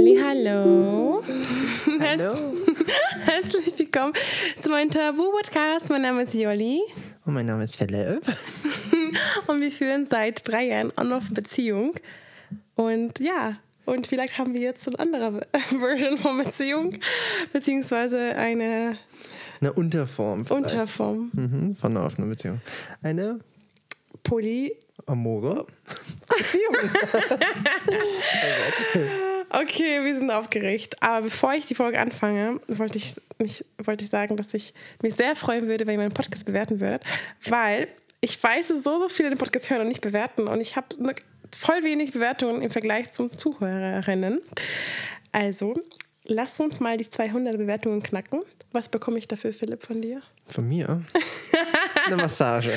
Halli, hallo. Hallo. Herzlich willkommen zu meinem Tabu-Podcast. Mein Name ist Jolli Und mein Name ist Philipp. und wir führen seit drei Jahren On-Off-Beziehung. Und ja, und vielleicht haben wir jetzt eine andere Version von Beziehung, beziehungsweise eine Eine Unterform. vielleicht. Unterform. Mhm, von einer offenen Beziehung. Eine Poly. Amore. Beziehung. Okay, wir sind aufgeregt. Aber bevor ich die Folge anfange, wollte ich, mich, wollte ich sagen, dass ich mich sehr freuen würde, wenn ihr meinen Podcast bewerten würdet. Weil ich weiß, dass so, so viele den Podcast hören und nicht bewerten. Und ich habe ne- voll wenig Bewertungen im Vergleich zum Zuhörerinnen. Also, lasst uns mal die 200 Bewertungen knacken. Was bekomme ich dafür, Philipp, von dir? Von mir. Eine Massage.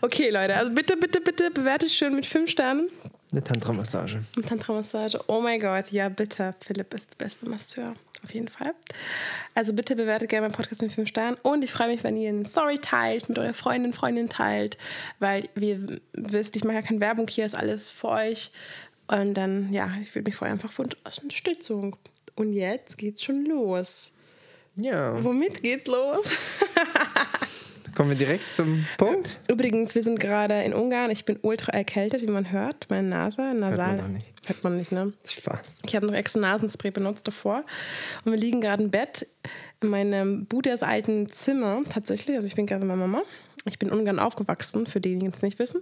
Okay, Leute, also bitte, bitte, bitte bewertet schön mit 5 Sternen. Eine Tantra-Massage. Und Tantra-Massage. Oh mein Gott, ja bitte. Philipp ist der beste Masseur. Auf jeden Fall. Also bitte bewertet gerne meinen Podcast mit 5 Sternen. Und ich freue mich, wenn ihr eine Story teilt, mit eurer Freundin, Freundin teilt. Weil wir wisst, ich mache ja keine Werbung hier, ist alles für euch. Und dann, ja, ich würde mich freuen einfach für Unterstützung. Und jetzt geht's schon los. Ja. Womit geht's los? Kommen wir direkt zum Punkt? Übrigens, wir sind gerade in Ungarn. Ich bin ultra erkältet, wie man hört. Meine Nase, nasal. noch nicht. Hört man nicht, ne? Spaß. Ich habe noch extra Nasenspray benutzt davor. Und wir liegen gerade im Bett in meinem Budas alten Zimmer tatsächlich. Also ich bin gerade bei meiner Mama. Ich bin in Ungarn aufgewachsen, für diejenigen, die es nicht wissen.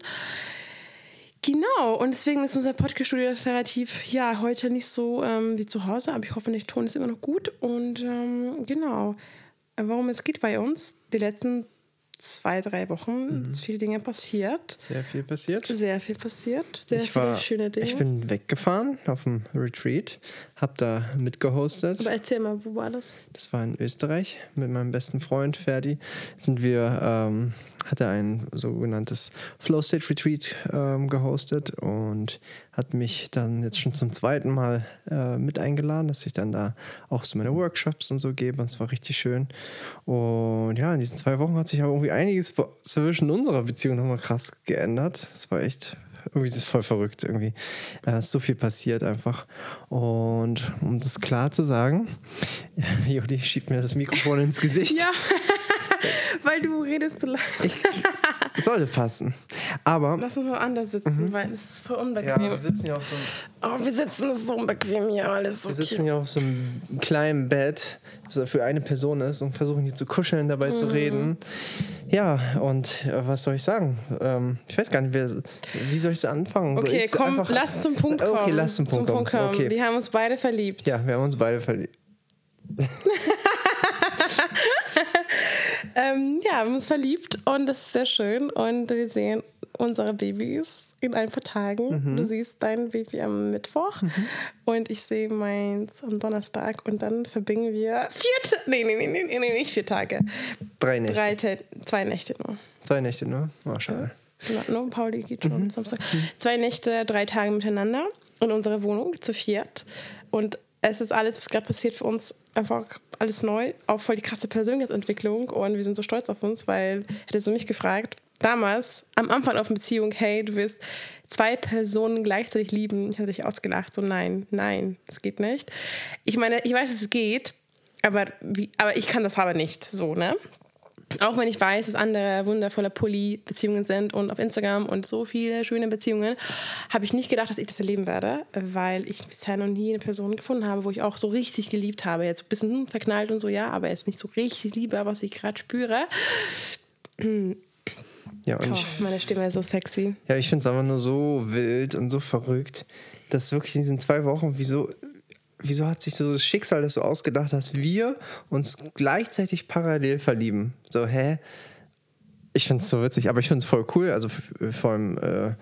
Genau, und deswegen ist unser Podcast-Studio relativ, ja, heute nicht so ähm, wie zu Hause, aber ich hoffe, der Ton ist immer noch gut. Und ähm, genau, warum es geht bei uns, die letzten zwei, drei Wochen ist viele Dinge passiert. Sehr viel passiert. Sehr viel passiert, sehr ich viele war, schöne Dinge. Ich bin weggefahren auf dem Retreat, hab da mitgehostet. aber erzähl mal, wo war das? Das war in Österreich mit meinem besten Freund Ferdi. Sind wir, ähm, hat er ein sogenanntes Flow State Retreat ähm, gehostet und hat mich dann jetzt schon zum zweiten Mal äh, mit eingeladen, dass ich dann da auch so meine Workshops und so gebe. Und es war richtig schön. Und ja, in diesen zwei Wochen hat sich aber irgendwie einiges zwischen unserer Beziehung nochmal krass geändert. Das war echt irgendwie ist voll verrückt irgendwie. Äh, ist so viel passiert einfach. Und um das klar zu sagen, Jodi schiebt mir das Mikrofon ins Gesicht. Ja, weil du redest zu leise. Sollte passen. Aber Lass uns mal anders sitzen, weil es ist voll unbequem. ja, wir sitzen ja auf so einem, oh, wir sitzen so unbequem hier, alles wir okay. sitzen ja auf so einem kleinen Bett, das für eine Person ist und versuchen hier zu kuscheln, dabei Mhm. zu reden. Ja, und äh, was soll ich sagen? Ähm, ich weiß gar nicht, wer, wie soll ich anfangen? Soll Okay, ich's komm, einfach- lass zum Punkt kommen. Okay, lass zum Punkt kommen. kommen. Okay. Wir haben uns beide verliebt. Ja, wir haben uns beide verliebt. Ähm, ja, wir haben uns verliebt und das ist sehr schön. Und wir sehen unsere Babys in ein paar Tagen. Mhm. Du siehst dein Baby am Mittwoch und ich sehe meins am Donnerstag. Und dann verbringen wir vier Ta nee, nee, nee, nee, nee, nicht vier Tage. Drei Nächte. Drei, Ta- zwei Nächte nur. Zwei Nächte nur. Oh, schade. Ja, no, Pauli geht schon Mhm. Samstag. Zwei Nächte, drei Tage miteinander in unserer Wohnung zu viert. Und es ist alles, was gerade passiert für uns, einfach alles neu. Auch voll die krasse Persönlichkeitsentwicklung. Und wir sind so stolz auf uns, weil hättest du mich gefragt, damals, am Anfang auf einer Beziehung, hey, du wirst zwei Personen gleichzeitig lieben. Ich hätte dich ausgelacht. So, nein, nein, das geht nicht. Ich meine, ich weiß, es geht, aber, wie, aber ich kann das aber nicht. So, ne? Auch wenn ich weiß, dass andere wundervolle Poly-Beziehungen sind und auf Instagram und so viele schöne Beziehungen, habe ich nicht gedacht, dass ich das erleben werde, weil ich bisher noch nie eine Person gefunden habe, wo ich auch so richtig geliebt habe. Jetzt ein bisschen verknallt und so, ja, aber jetzt nicht so richtig liebe, was ich gerade spüre. Ja, und Oh, ich, meine Stimme ist so sexy. ja, ich finde es einfach nur so wild und so verrückt, dass wirklich in diesen zwei Wochen, wieso, wieso hat sich so das Schicksal das so ausgedacht, dass wir uns gleichzeitig parallel verlieben? So, hä? Ich finde es so witzig, aber ich finde es voll cool. Also vor allem äh,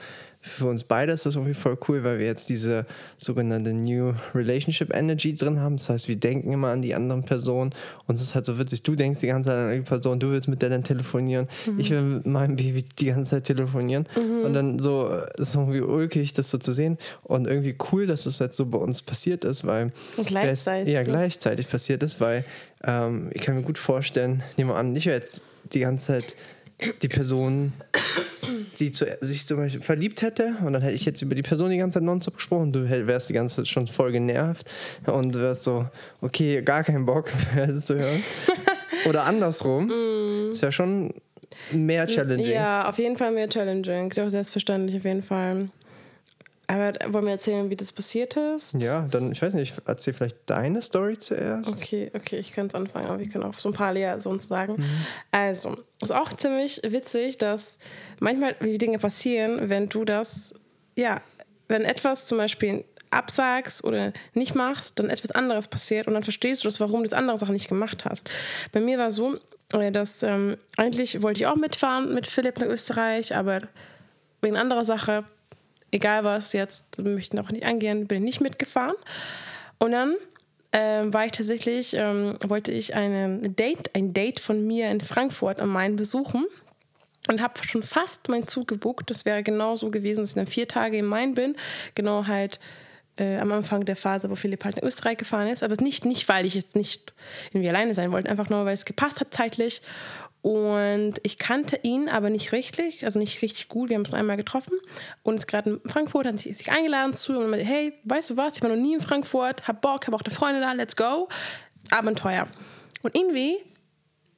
für uns beide ist das irgendwie voll cool, weil wir jetzt diese sogenannte New Relationship Energy drin haben. Das heißt, wir denken immer an die anderen Personen und es ist halt so witzig. Du denkst die ganze Zeit an die Person, du willst mit der dann telefonieren. Ich will mit meinem Baby die ganze Zeit telefonieren. Und dann so ist es irgendwie ulkig, das so zu sehen. Und irgendwie cool, dass das halt so bei uns passiert ist, weil Und gleichzeitig, ja, ne? gleichzeitig passiert ist, weil ähm, ich kann mir gut vorstellen, nehmen wir an, ich wäre jetzt die ganze Zeit die Person die zu, sich zum Beispiel verliebt hätte und dann hätte ich jetzt über die Person die ganze Zeit nonstop gesprochen, du wärst die ganze Zeit schon voll genervt und wärst so, okay, gar keinen Bock es zu hören. Oder andersrum. Das wäre schon mehr challenging. Ja, auf jeden Fall mehr challenging. Ist auch selbstverständlich, auf jeden Fall. Aber wollen wir erzählen, wie das passiert ist? Ja, dann, ich weiß nicht, erzähl vielleicht deine Story zuerst. Okay, okay, ich kann es anfangen, aber wir können auch so ein paar Leer sonst sagen. Also, ist auch ziemlich witzig, dass manchmal wie Dinge passieren, wenn du das, ja, wenn etwas zum Beispiel absagst oder nicht machst, dann etwas anderes passiert und dann verstehst du das, warum du das andere Sache nicht gemacht hast. Bei mir war so, äh, dass ähm, eigentlich wollte ich auch mitfahren mit Philipp nach Österreich, aber wegen anderer Sache, egal was jetzt, möchten auch nicht angehen, bin ich nicht mitgefahren. Und dann ähm, war ich tatsächlich, ähm, wollte ich eine Date, ein Date von mir in Frankfurt am Main besuchen und habe schon fast meinen Zug gebucht. Das wäre genau so gewesen, dass ich dann vier Tage im Main bin. Genau halt äh, am Anfang der Phase, wo Philipp halt nach Österreich gefahren ist. Aber nicht, nicht weil ich jetzt nicht irgendwie alleine sein wollte, einfach nur, weil es gepasst hat zeitlich. Und ich kannte ihn aber nicht richtig, also nicht richtig gut. Wir haben uns nur einmal getroffen und ist gerade in Frankfurt, hat sich eingeladen zu und meinte, hey, weißt du was, ich war noch nie in Frankfurt, hab Bock, hab auch da Freunde da, let's go. Abenteuer. Und irgendwie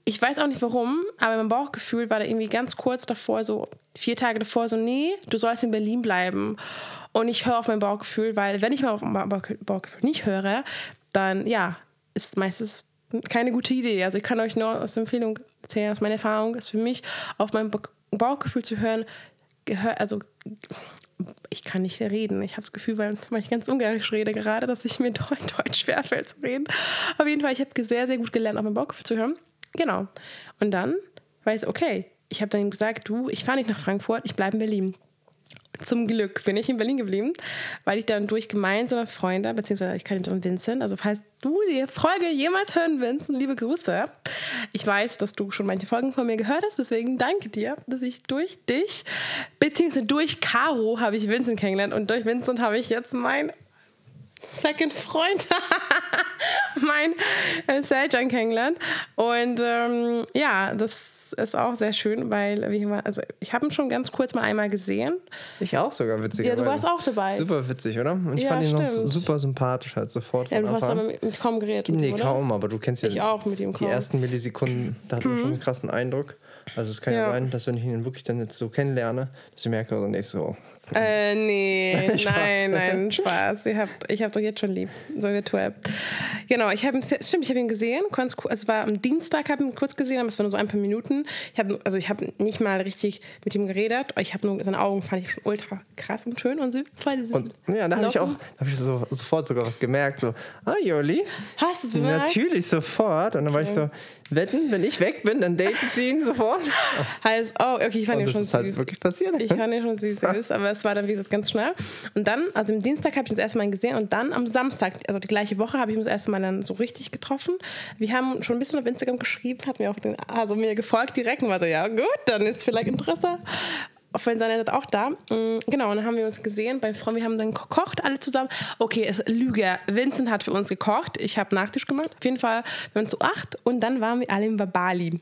ich weiß auch nicht warum, aber mein Bauchgefühl war da irgendwie ganz kurz davor, so vier Tage davor, so, nee, du sollst in Berlin bleiben. Und ich höre auf mein Bauchgefühl, weil wenn ich mal auf mein Bauch- Bauchgefühl nicht höre, dann ja, ist meistens keine gute Idee. Also ich kann euch nur aus Empfehlung erzählen, aus meiner Erfahrung, ist für mich auf mein Ba- Bauchgefühl zu hören, gehör, also ich kann nicht reden. Ich habe das Gefühl, weil, ich ganz ungarisch rede gerade, dass ich mir Deutsch, Deutsch schwerfällt zu reden. Auf jeden Fall, ich habe sehr, sehr gut gelernt, auf mein Bauchgefühl zu hören. Genau. Und dann weiß ich, okay, ich habe dann gesagt, du, ich fahre nicht nach Frankfurt, ich bleibe in Berlin. Zum Glück bin ich in Berlin geblieben, weil ich dann durch gemeinsame Freunde, beziehungsweise ich kann mit Vincent, also falls du die Folge jemals hören willst, liebe Grüße. Ich weiß, dass du schon manche Folgen von mir gehört hast, deswegen danke dir, dass ich durch dich, beziehungsweise durch Caro habe ich Vincent kennengelernt und durch Vincent habe ich jetzt mein Second Freund, mein äh, Seljan kennengelernt. Und ähm, ja, das ist auch sehr schön, weil wie immer, also ich habe ihn schon ganz kurz mal einmal gesehen. Ich auch sogar, witzigerweise. Ja, du warst auch dabei. Super witzig, oder? Und ich Ja, fand ihn noch stimmt. super sympathisch halt sofort Ja, du hast Anfang aber an. mit, mit kaum geredet. mit Nee, ihm, kaum, aber du kennst ja Ich auch mit ihm die kaum. Mhm. ersten Millisekunden, da hat man schon einen krassen Eindruck. Also es kann ja. Ja. sein, dass wenn ich ihn wirklich dann jetzt so kennenlerne, dass ich merke, oh, nee, so, Äh, nee, nein, nein, Spaß. Ihr habt, ich habe doch jetzt schon lieb, so virtuell. Genau, ich habe ihn, stimmt, ich habe ihn gesehen, cool. Also es war am Dienstag, habe ihn kurz gesehen, aber es waren nur so ein paar Minuten. Ich habe, also ich habe nicht mal richtig mit ihm geredet. Ich habe nur seine Augen fand ich schon ultra krass und schön und süß. Und ja, da habe ich auch, da habe ich so, sofort sogar was gemerkt. So, ah, Joli, Hast du es bemerkt? natürlich sofort. Und dann war ich so, wetten, wenn ich weg bin, dann datet sie ihn sofort. Heißt, oh, okay, ich fand Und ihn das schon ist halt süß. wirklich passiert. Ich fand ihn schon süß, süß, aber es war dann wie gesagt ganz schnell. Und dann, also am Dienstag habe ich ihn das erste Mal gesehen und dann am Samstag, also die gleiche Woche, habe ich ihn das erste Mal dann so richtig getroffen. Wir haben schon ein bisschen auf Instagram geschrieben, hat mir auch den, also mir gefolgt direkt und war so, ja gut, dann ist vielleicht Interesse. Auf seiner Seite auch da. Mm, Genau, und dann haben wir uns gesehen bei Freunden. Wir haben dann gekocht, alle zusammen. Okay, es Lüge. Vincent hat für uns gekocht. Ich habe Nachtisch gemacht. Auf jeden Fall, wir waren zu acht und dann waren wir alle im Babali.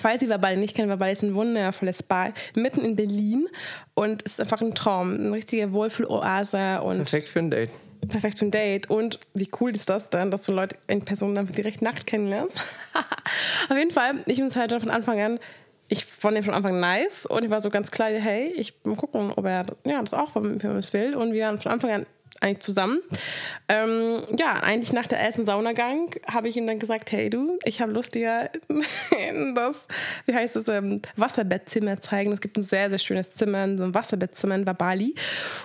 Falls ihr Verbali nicht kennt, Verbali ist ein wundervolles Spa mitten in Berlin und ist einfach ein Traum. Eine richtige Wohlfühloase und Perfekt für ein Date. perfekt für ein Date. Und wie cool ist das dann, dass du Leute in Person dann direkt nackt kennenlernst? Auf jeden Fall, ich bin halt von Anfang an, ich fand ihn von Anfang nice und ich war so ganz klar, hey, ich mal gucken, ob er ja, das auch will. Und wir waren von Anfang an eigentlich zusammen. Ähm, ja, eigentlich nach der ersten Saunagang habe ich ihm dann gesagt, hey du, ich habe Lust dir das, wie heißt das, ähm, Wasserbettzimmer zeigen. Es gibt ein sehr, sehr schönes Zimmer, so ein Wasserbettzimmer in Bali.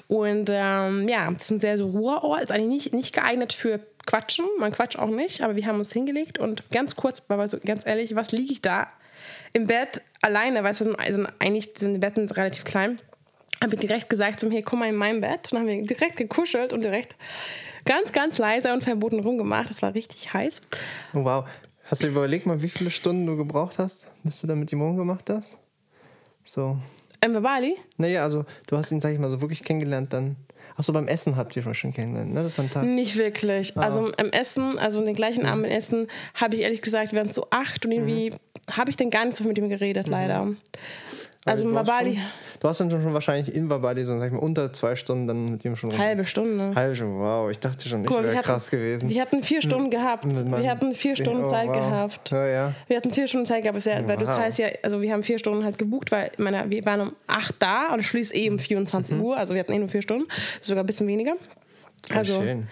Und ähm, ja, das ist ein sehr so Ruheort, ist eigentlich nicht, nicht geeignet für Quatschen, man quatscht auch nicht, aber wir haben uns hingelegt und ganz kurz, aber so ganz ehrlich, was liege ich da im Bett alleine, weil es sind, also eigentlich sind die Betten relativ klein habe ich direkt gesagt zum hey, komm mal in mein Bett. Und dann haben wir direkt gekuschelt und direkt ganz, ganz leise und verboten rumgemacht. Das war richtig heiß. Oh, wow. Hast du überlegt mal, wie viele Stunden du gebraucht hast, bis du da mit ihm rumgemacht hast? So. Ähm, Bali? Naja, also du hast ihn, sag ich mal, so wirklich kennengelernt dann. Achso, beim Essen habt ihr schon kennengelernt, ne? Das war ein Tag. Nicht wirklich. Also im Essen, also den gleichen Abend im Essen, habe ich ehrlich gesagt, wir waren so acht und irgendwie habe ich dann gar nicht so viel mit ihm geredet, leider. Also du hast Mabali, Schon, du hast dann schon wahrscheinlich in Mabali so, sag ich mal, unter zwei Stunden dann mit ihm schon rum. halbe Stunde. Halbe Stunde, wow. Ich dachte schon, ich wäre hatten- krass gewesen. Wir hatten vier Stunden gehabt. Mit meinem- Wir hatten vier Stunden oh, Zeit wow. gehabt. Ja, ja. Wir hatten vier Stunden Zeit gehabt, weil du Wow. zahlst ja, also wir haben vier Stunden halt gebucht, weil meine, wir waren um 8 da und es schließt eh um 24 Mhm. Uhr, also wir hatten eh nur vier Stunden, sogar ein bisschen weniger. Also, schön.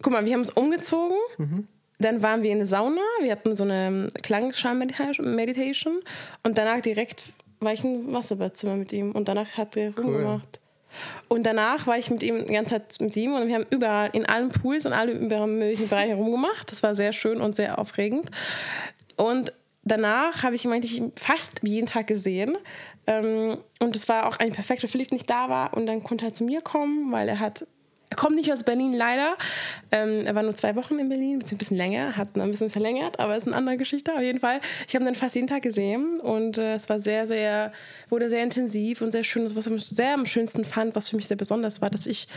guck mal, wir haben uns umgezogen, Mhm. Dann waren wir in der Sauna, wir hatten so eine Klangschal-Meditation und danach direkt war ich im Wasserbettzimmer mit ihm und danach hat er rumgemacht. Und danach war ich mit ihm die ganze Zeit mit ihm und wir haben überall in allen Pools und alle überall möglichen Bereichen rumgemacht. Das war sehr schön und sehr aufregend. Und danach habe ich ihn eigentlich fast jeden Tag gesehen. Ähm, und es war auch ein perfekter Philipp nicht da war und dann konnte er zu mir kommen, weil er hat er kommt nicht aus Berlin leider. Ähm, er war nur zwei Wochen in Berlin, ein bisschen länger, hat ein bisschen verlängert, aber ist eine andere Geschichte auf jeden Fall. Ich habe ihn dann fast jeden Tag gesehen und äh, es war sehr, sehr, wurde sehr intensiv und sehr schön. Das, was ich sehr am schönsten fand, was für mich sehr besonders war, dass ich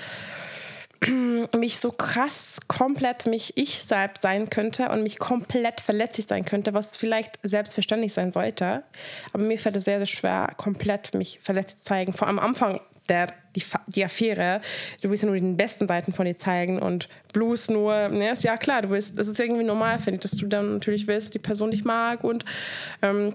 mich so krass komplett mich ich selbst sein könnte und mich komplett verletzlich sein könnte, was vielleicht selbstverständlich sein sollte. Aber mir fällt es sehr, sehr schwer, komplett mich verletzt zu zeigen. Vor allem am Anfang der, die, die Affäre. Du willst ja nur die besten Seiten von dir zeigen und Blues nur, ne, ist ja klar, du willst, das ist irgendwie normal, finde ich, dass du dann natürlich willst, die Person dich mag und ähm,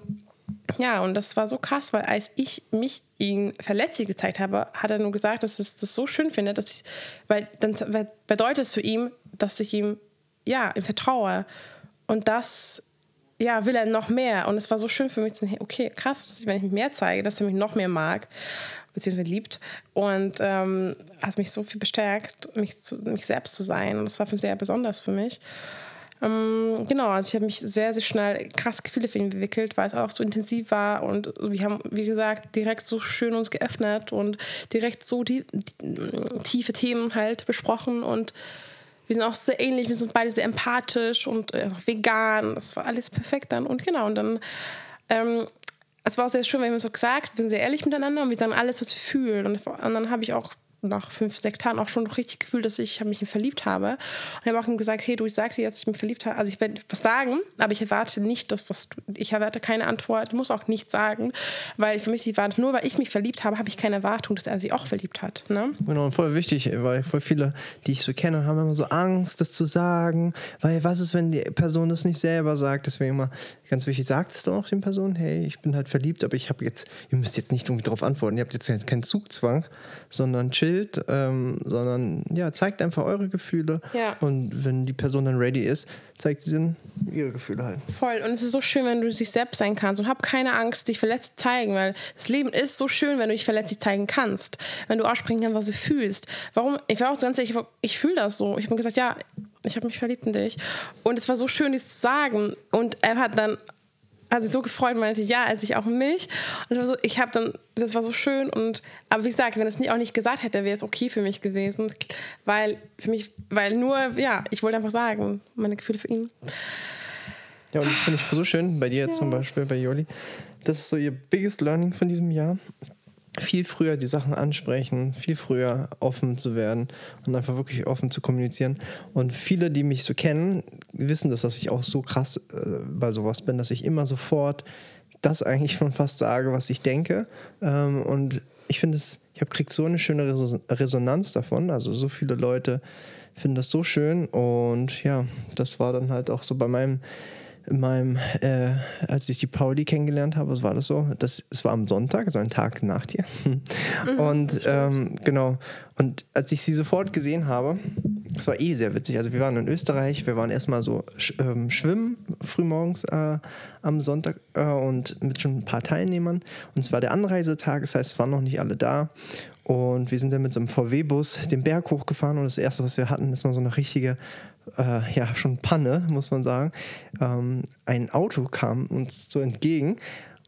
ja, und das war so krass, weil als ich mich ihn verletzlich gezeigt habe, hat er nur gesagt, dass es das so schön findet, dass ich, weil dann bedeutet es für ihn, dass ich ihm, ja, ihm vertraue. Und das, ja, will er noch mehr. Und es war so schön für mich zu sehen, okay, krass, dass ich, wenn ich mich mehr zeige, dass er mich noch mehr mag, beziehungsweise liebt. Und ähm, hat mich so viel bestärkt, mich, zu, mich selbst zu sein. Und das war sehr besonders für mich. Ähm, genau, also ich habe mich sehr, sehr schnell krass Gefühle für ihn entwickelt, weil es auch so intensiv war und wir haben, wie gesagt, direkt so schön uns geöffnet und direkt so die, die tiefe Themen halt besprochen und wir sind auch sehr ähnlich, wir sind beide sehr empathisch und äh, vegan, das war alles perfekt dann und genau und dann ähm, es war auch sehr schön, weil wir so gesagt, wir sind sehr ehrlich miteinander und wir sagen alles, was wir fühlen. Und, und dann habe ich auch nach fünf, sechs Tagen auch schon richtig gefühlt, dass ich mich verliebt habe. Und habe auch ihm gesagt, hey, du, ich sag dir jetzt, ich mich verliebt habe. Also ich werde was sagen, aber ich erwarte nicht, dass was du, ich erwarte keine Antwort, muss auch nichts sagen, weil für mich die Wahrheit, nur weil ich mich verliebt habe, habe ich keine Erwartung, dass er sich auch verliebt hat. Ne? Genau, und voll wichtig, weil voll viele, die ich so kenne, haben immer so Angst, das zu sagen, weil was ist, wenn die Person das nicht selber sagt? Deswegen immer ganz wichtig, sagt es doch auch den Personen, hey, ich bin halt verliebt, aber ich habe jetzt, ihr müsst jetzt nicht irgendwie drauf antworten, ihr habt jetzt keinen Zugzwang, sondern chillt, ähm, sondern ja, zeigt einfach eure Gefühle Ja. und wenn die Person dann ready ist, zeigt sie dann ihre Gefühle halt. Voll. Und es ist so schön, wenn du dich selbst sein kannst. Und hab keine Angst, dich verletzt zu zeigen, weil das Leben ist so schön, wenn du dich verletzlich zeigen kannst. Wenn du aussprechen kannst, was du fühlst. Warum? Ich war auch so ganz ehrlich, ich, ich fühle das so. Ich habe gesagt, ja, ich habe mich verliebt in dich. Und es war so schön, dies zu sagen. Und er hat dann hat sich so gefreut und meinte, ja, er sich auch mich. Und ich war so, ich habe dann, das war so schön. Und aber wie gesagt, wenn er es nicht, auch nicht gesagt hätte, wäre es okay für mich gewesen. Weil für mich, weil nur, ja, ich wollte einfach sagen, meine Gefühle für ihn. Ja, und das finde ich so schön, bei dir jetzt zum Beispiel, bei Joli. Das ist so ihr biggest learning von diesem Jahr. Viel früher die Sachen ansprechen, viel früher offen zu werden und einfach wirklich offen zu kommunizieren. Und viele, die mich so kennen, wissen das, dass ich auch so krass äh, bei sowas bin, dass ich immer sofort das eigentlich schon fast sage, was ich denke. Ähm, und ich finde es, ich habe kriegt so eine schöne Reso- Resonanz davon. Also so viele Leute finden das so schön. Und ja, das war dann halt auch so bei meinem in meinem, äh, als ich die Pauli kennengelernt habe, was war das so? Das, es war am Sonntag, so ein Tag nach dir. Und ähm, genau. Und als ich sie sofort gesehen habe, es war eh sehr witzig. Also wir waren in Österreich, wir waren erstmal so ähm, schwimmen frühmorgens äh, am Sonntag äh, und mit schon ein paar Teilnehmern. Und es war der Anreisetag, das heißt, es waren noch nicht alle da. Und wir sind dann mit so einem VW-Bus den Berg hochgefahren und das erste, was wir hatten, ist mal so eine richtige, äh, ja, schon Panne, muss man sagen. Ähm, ein Auto kam uns so entgegen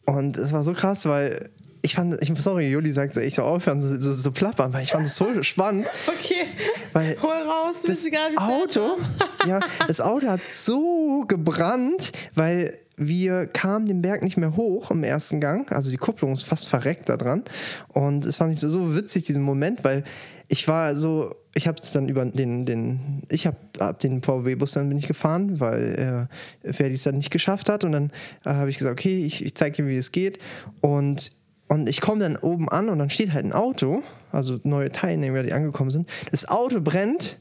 und es war so krass, weil ich fand, ich, sorry, Juli sagt so, ich soll aufhören, so, so, so plappern, weil ich fand es so spannend, Okay, weil hol raus, das egal, wie es Auto, ja, das Auto hat so gebrannt, weil wir kamen den Berg nicht mehr hoch im ersten Gang. Also die Kupplung ist fast verreckt da dran. Und es fand ich so, so witzig, diesen Moment, weil ich war so, ich habe es dann über den, den ich habe ab den VW-Bus dann bin ich gefahren, weil äh, Ferdi es dann nicht geschafft hat. Und dann äh, habe ich gesagt, okay, ich, ich zeige ihm, wie es geht. Und und ich komme dann oben an und dann steht halt ein Auto, also neue Teilnehmer, die angekommen sind. Das Auto brennt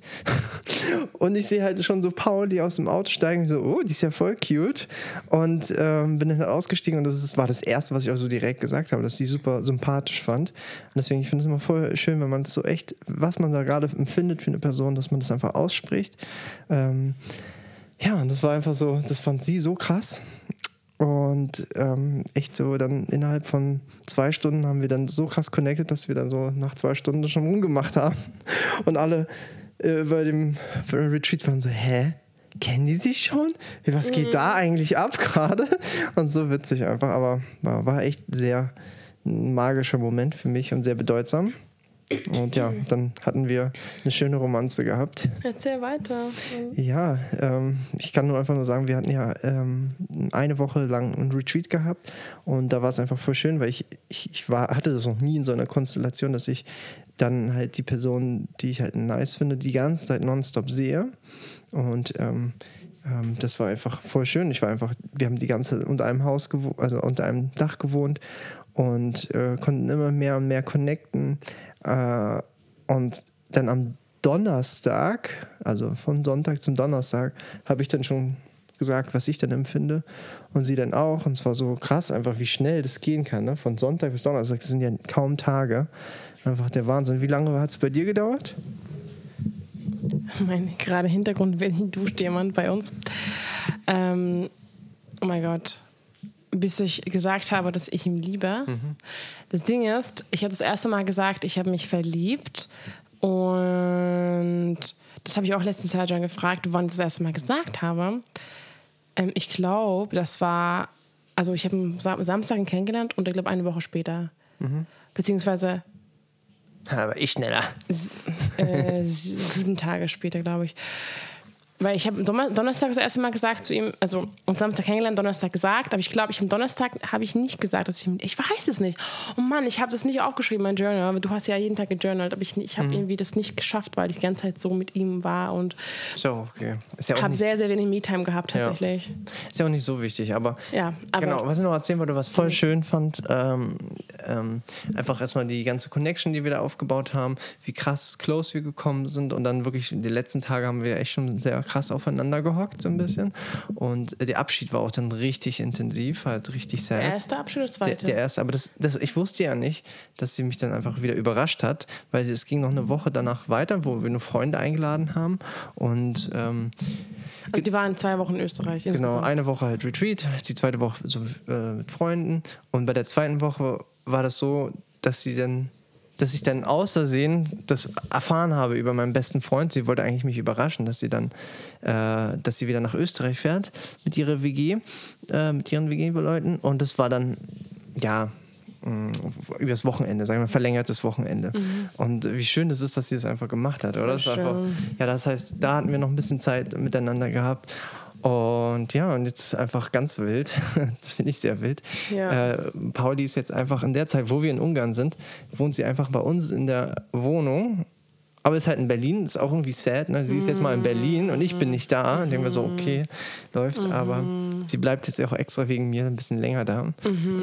und ich sehe halt schon so Paul, die aus dem Auto steigen, so, oh, die ist ja voll cute. Und ähm, bin dann halt ausgestiegen und das ist, war das Erste, was ich auch so direkt gesagt habe, dass ich super sympathisch fand. Und deswegen, ich finde es immer voll schön, wenn man es so echt, was man da gerade empfindet für eine Person, dass man das einfach ausspricht. Ähm, ja, und das war einfach so, das fand sie so krass. Und ähm, echt so, dann innerhalb von zwei Stunden haben wir dann so krass connected, dass wir dann so nach zwei Stunden schon rumgemacht haben. Und alle äh, bei, dem, bei dem Retreat waren so, hä? Kennen die sich schon? Was geht da eigentlich ab gerade? Und so witzig einfach, aber war, war echt sehr ein magischer Moment für mich und sehr bedeutsam. Und ja, dann hatten wir eine schöne Romanze gehabt. Erzähl weiter. Ja, ähm, ich kann nur einfach nur sagen, wir hatten ja ähm, eine Woche lang ein Retreat gehabt und da war es einfach voll schön, weil ich, ich, ich war, hatte das noch nie in so einer Konstellation, dass ich dann halt die Person, die ich halt nice finde, die ganze Zeit nonstop sehe. Und ähm, ähm, das war einfach voll schön. Ich war einfach, wir haben die ganze Zeit unter einem Haus gewohnt, also unter einem Dach gewohnt und äh, konnten immer mehr und mehr connecten. Äh, und dann am Donnerstag, also von Sonntag zum Donnerstag, habe ich dann schon gesagt, was ich dann empfinde. Und sie dann auch. Und es war so krass, einfach wie schnell das gehen kann. Ne? Von Sonntag bis Donnerstag, das sind ja kaum Tage. Einfach der Wahnsinn. Wie lange hat es bei dir gedauert? Mein gerade Hintergrund, wenn duscht jemand bei uns. Ähm, oh mein Gott. Bis ich gesagt habe, dass ich ihn liebe. Mhm. Das Ding ist, ich habe das erste Mal gesagt, ich habe mich verliebt. Und das habe ich auch letztens Jahr schon gefragt, wann ich das erste Mal gesagt habe. Ähm, ich glaube, das war, also ich habe am Sa- Samstag ihn kennengelernt und ich glaube eine Woche später. Beziehungsweise Aber ich schneller. äh, sieben Tage später, glaube ich. Weil ich habe Donner- Donnerstag das erste Mal gesagt zu ihm, also am Samstag kennengelernt, Donnerstag gesagt, aber ich glaube, ich am Donnerstag habe ich nicht gesagt, dass ich, ich weiß es nicht. Oh Mann, ich habe das nicht aufgeschrieben, mein Journal, aber du hast ja jeden Tag gejournalt, aber ich, ich habe irgendwie das nicht geschafft, weil ich die ganze Zeit so mit ihm war und So, okay. Ja, habe sehr, sehr wenig Me-Time gehabt Ja. tatsächlich. ist ja auch nicht so wichtig, aber Ja, aber Genau, was ich noch erzählen wollte, was voll schön fand, ähm, ähm, einfach erstmal die ganze Connection, die wir da aufgebaut haben, wie krass close wir gekommen sind und dann wirklich die letzten Tage haben wir echt schon sehr krass aufeinander gehockt, so ein bisschen. Und der Abschied war auch dann richtig intensiv, halt richtig sad. der erste Abschnitt oder Der, zweite? der erste, aber das, das, ich wusste ja nicht, dass sie mich dann einfach wieder überrascht hat, weil es ging noch eine Woche danach weiter, wo wir nur Freunde eingeladen haben und ähm, also die waren zwei Wochen in Österreich. Genau, insgesamt. eine Woche halt Retreat, die zweite Woche so, äh, mit Freunden. Und bei der zweiten Woche war das so, dass sie dann, dass ich dann außersehen das erfahren habe über meinen besten Freund. Sie wollte eigentlich mich überraschen, dass sie dann, äh, dass sie wieder nach Österreich fährt mit ihrer WG, äh, mit ihren WG-Leuten. Und das war dann, ja, mh, übers Wochenende, sagen wir verlängertes Wochenende. Und wie schön das ist, dass sie das einfach gemacht hat, oder? Das einfach, ja, das heißt, da hatten wir noch ein bisschen Zeit miteinander gehabt. Und ja, und jetzt einfach ganz wild. Das finde ich sehr wild. Ja. Äh, Pauli ist jetzt einfach in der Zeit, wo wir in Ungarn sind, wohnt sie einfach bei uns in der Wohnung. Aber ist halt in Berlin, ist auch irgendwie sad. Ne? Sie ist jetzt mal in Berlin und ich bin nicht da. Und denken wir so, okay, läuft. Aber sie bleibt jetzt auch extra wegen mir ein bisschen länger da.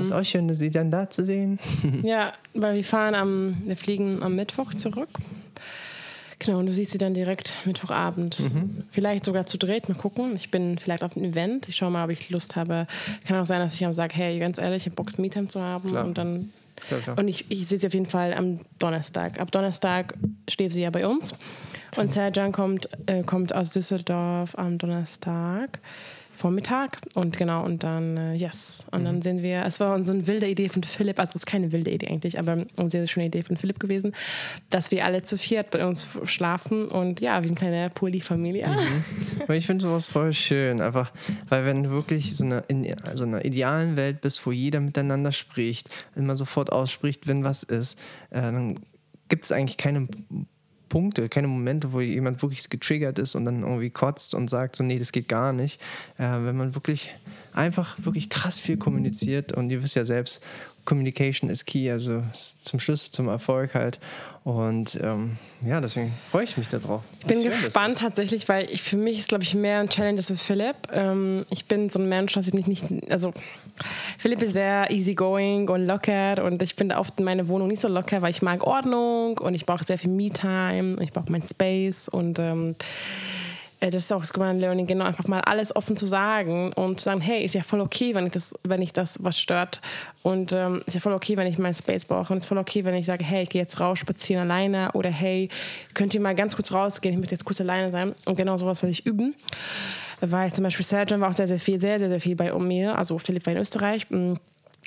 Ist auch schön, sie dann da zu sehen. Ja, weil wir fahren am, wir fliegen am Mittwoch zurück. Genau, und du siehst sie dann direkt Mittwochabend. Mhm. Vielleicht sogar zu dritt, mal gucken. Ich bin vielleicht auf einem Event. Ich schaue mal, ob ich Lust habe. Kann auch sein, dass ich dann sage, hey, ganz ehrlich, ich habe Bock, Me-Time zu haben. Klar. Und dann. Klar, klar. Und ich, ich sehe sie auf jeden Fall am Donnerstag. Ab Donnerstag steht sie ja bei uns. Und Serjan kommt, äh, kommt aus Düsseldorf am Donnerstag. Vormittag und genau und dann äh, yes und Mhm. dann sehen wir es war so eine wilde Idee von Philipp also es ist keine wilde Idee eigentlich aber eine sehr, sehr schöne Idee von Philipp gewesen dass wir alle zu viert bei uns schlafen und ja wie eine kleine Polyfamilie Mhm. Aber ich finde sowas voll schön, einfach, weil wenn du wirklich so eine, in so einer idealen Welt bist, wo jeder miteinander spricht, immer sofort ausspricht, wenn was ist, äh, dann gibt es eigentlich keine Punkte, keine Momente, wo jemand wirklich getriggert ist und dann irgendwie kotzt und sagt, so, nee, das geht gar nicht. Äh, wenn man wirklich einfach wirklich krass viel kommuniziert und ihr wisst ja selbst, Communication is key, also zum Schlüssel zum Erfolg halt. Und ähm, ja, deswegen freue ich mich darauf. Ich bin gespannt tatsächlich, weil ich, für mich ist, glaube ich, mehr ein Challenge als für Philipp. Ähm, ich bin so ein Mensch, dass ich mich nicht, also Philipp ist sehr easygoing und locker und ich bin oft in meiner Wohnung nicht so locker, weil ich mag Ordnung und ich brauche sehr viel Me-Time, ich brauche mein Space und ähm, äh, das ist auch das Command Learning, genau, einfach mal alles offen zu sagen und zu sagen, hey, ist ja voll okay, wenn ich das, wenn ich das was stört. Und ähm, ist ja voll okay, wenn ich meinen Space brauche. Und ist voll okay, wenn ich sage, hey, ich gehe jetzt raus, spazieren alleine oder hey, könnt ihr mal ganz kurz rausgehen, ich möchte jetzt kurz alleine sein. Und genau sowas will ich üben. Weil zum Beispiel Sergeant war auch sehr, sehr viel, sehr, sehr, sehr viel bei mir. Also Philipp war in Österreich mm,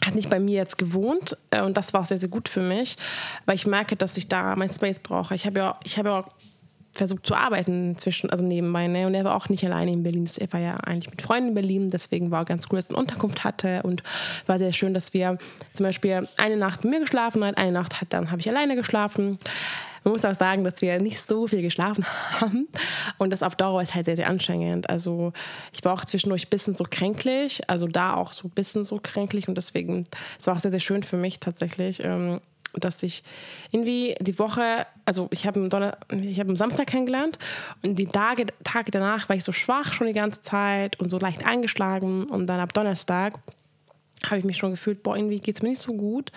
hat nicht bei mir jetzt gewohnt äh, und das war auch sehr, sehr gut für mich, weil ich merke, dass ich da mein Space brauche. Ich habe ja, ich habe ja auch versucht zu arbeiten zwischen, also nebenbei. Ne? Und er war auch nicht alleine in Berlin. Er war ja eigentlich mit Freunden in Berlin. Deswegen war ganz cool, dass er eine Unterkunft hatte und war sehr schön, dass wir zum Beispiel eine Nacht mit mir geschlafen haben, eine Nacht hat, dann habe ich alleine geschlafen. Man muss auch sagen, dass wir nicht so viel geschlafen haben und das auf Dauer ist halt sehr, sehr anstrengend. Also ich war auch zwischendurch ein bisschen so kränklich, also da auch so ein bisschen so kränklich und deswegen, es war auch sehr, sehr schön für mich tatsächlich, ähm, dass ich irgendwie die Woche, also ich habe ich habe am Samstag kennengelernt und die Tage, Tage danach war ich so schwach schon die ganze Zeit und so leicht eingeschlagen und dann ab Donnerstag habe ich mich schon gefühlt, boah, irgendwie geht es mir nicht so gut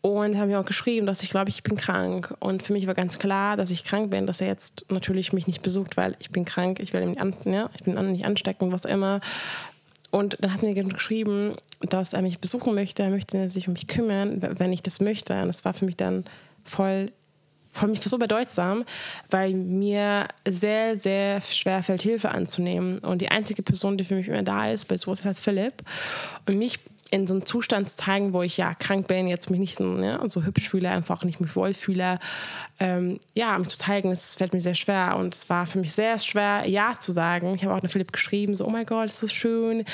und habe mir auch geschrieben, dass ich glaube, ich bin krank. Und für mich war ganz klar, dass ich krank bin, dass er jetzt natürlich mich nicht besucht, weil ich bin krank, ich will ihn an, ja, ich bin nicht anstecken, was auch immer. Und dann hat mir geschrieben, dass er mich besuchen möchte, er möchte sich um mich kümmern, wenn ich das möchte. Und das war für mich dann voll, voll mich so bedeutsam, weil mir sehr, sehr schwer fällt, Hilfe anzunehmen. Und die einzige Person, die für mich immer da ist, bei sowas ist halt Philipp. Und mich in so einem Zustand zu zeigen, wo ich ja krank bin, jetzt mich nicht so, ja, so hübsch fühle, einfach nicht mich wohl fühle, ähm, ja, mich zu zeigen, das fällt mir sehr schwer und es war für mich sehr schwer, ja zu sagen. Ich habe auch eine Philipp geschrieben, so, oh mein Gott, ist so schön.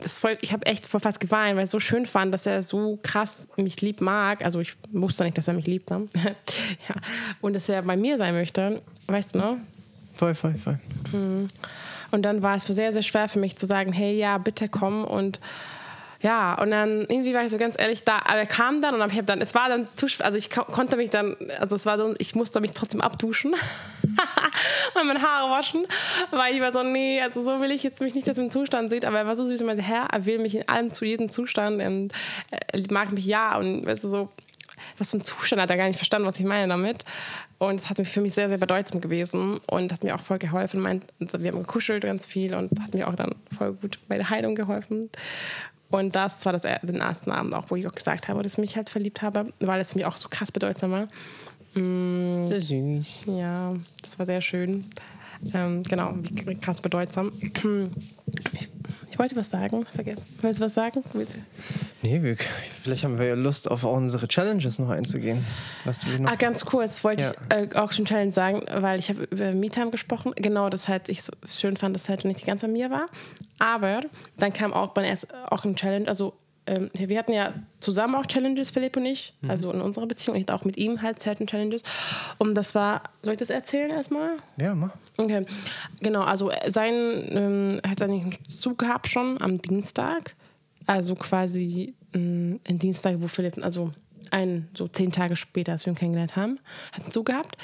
Das voll, ich habe echt voll fast geweint, weil ich es so schön fand, dass er so krass mich lieb mag. Also ich wusste nicht, dass er mich liebt. Ne? ja. Und dass er bei mir sein möchte. Weißt du, ne? Voll, voll, voll. Mhm. Und dann war es sehr, sehr schwer für mich zu sagen, hey, ja, bitte komm und ja, und dann irgendwie war ich so ganz ehrlich da, aber er kam dann und ich habe dann, es war dann zu, also ich konnte mich dann, also es war so, ich musste mich trotzdem abduschen und meine Haare waschen, weil ich war so, nee, also so will ich jetzt mich nicht, dass im Zustand sieht, aber er war so süß und meinte, Herr, er will mich in allem zu jedem Zustand und mag mich ja und weißt du, so, was für ein Zustand hat er gar nicht verstanden, was ich meine damit. Und es hat für mich sehr, sehr bedeutsam gewesen und hat mir auch voll geholfen. Also wir haben gekuschelt ganz viel und hat mir auch dann voll gut bei der Heilung geholfen. Und das war das, den ersten Abend auch, wo ich auch gesagt habe, dass ich mich halt verliebt habe, weil es mir auch so krass bedeutsam war. Mm, sehr süß. Ja, das war sehr schön. Ähm, genau, krass bedeutsam. Ich wollte was sagen, vergessen. Willst du was sagen? Nee, wir, vielleicht haben wir ja Lust, auf unsere Challenges noch einzugehen. Was du noch ah, ganz kurz wollte ja. ich äh, auch schon Challenge sagen, weil ich habe über MeTime gesprochen. Genau, dass halt ich so schön fand, dass halt nicht die ganze bei mir war. Aber dann kam auch bei erst auch ein Challenge, also ähm, wir hatten ja zusammen auch Challenges, Philipp und ich, mhm. also in unserer Beziehung. Ich hatte auch mit ihm halt selten Challenges. Und das war, soll ich das erzählen erstmal? Ja, mach. Okay, genau, also sein, ähm, hat seinen Zug gehabt schon am Dienstag. Also quasi ähm, ein Dienstag, wo Philipp, also ein, so zehn Tage später, als wir ihn kennengelernt haben, hat einen Zug gehabt.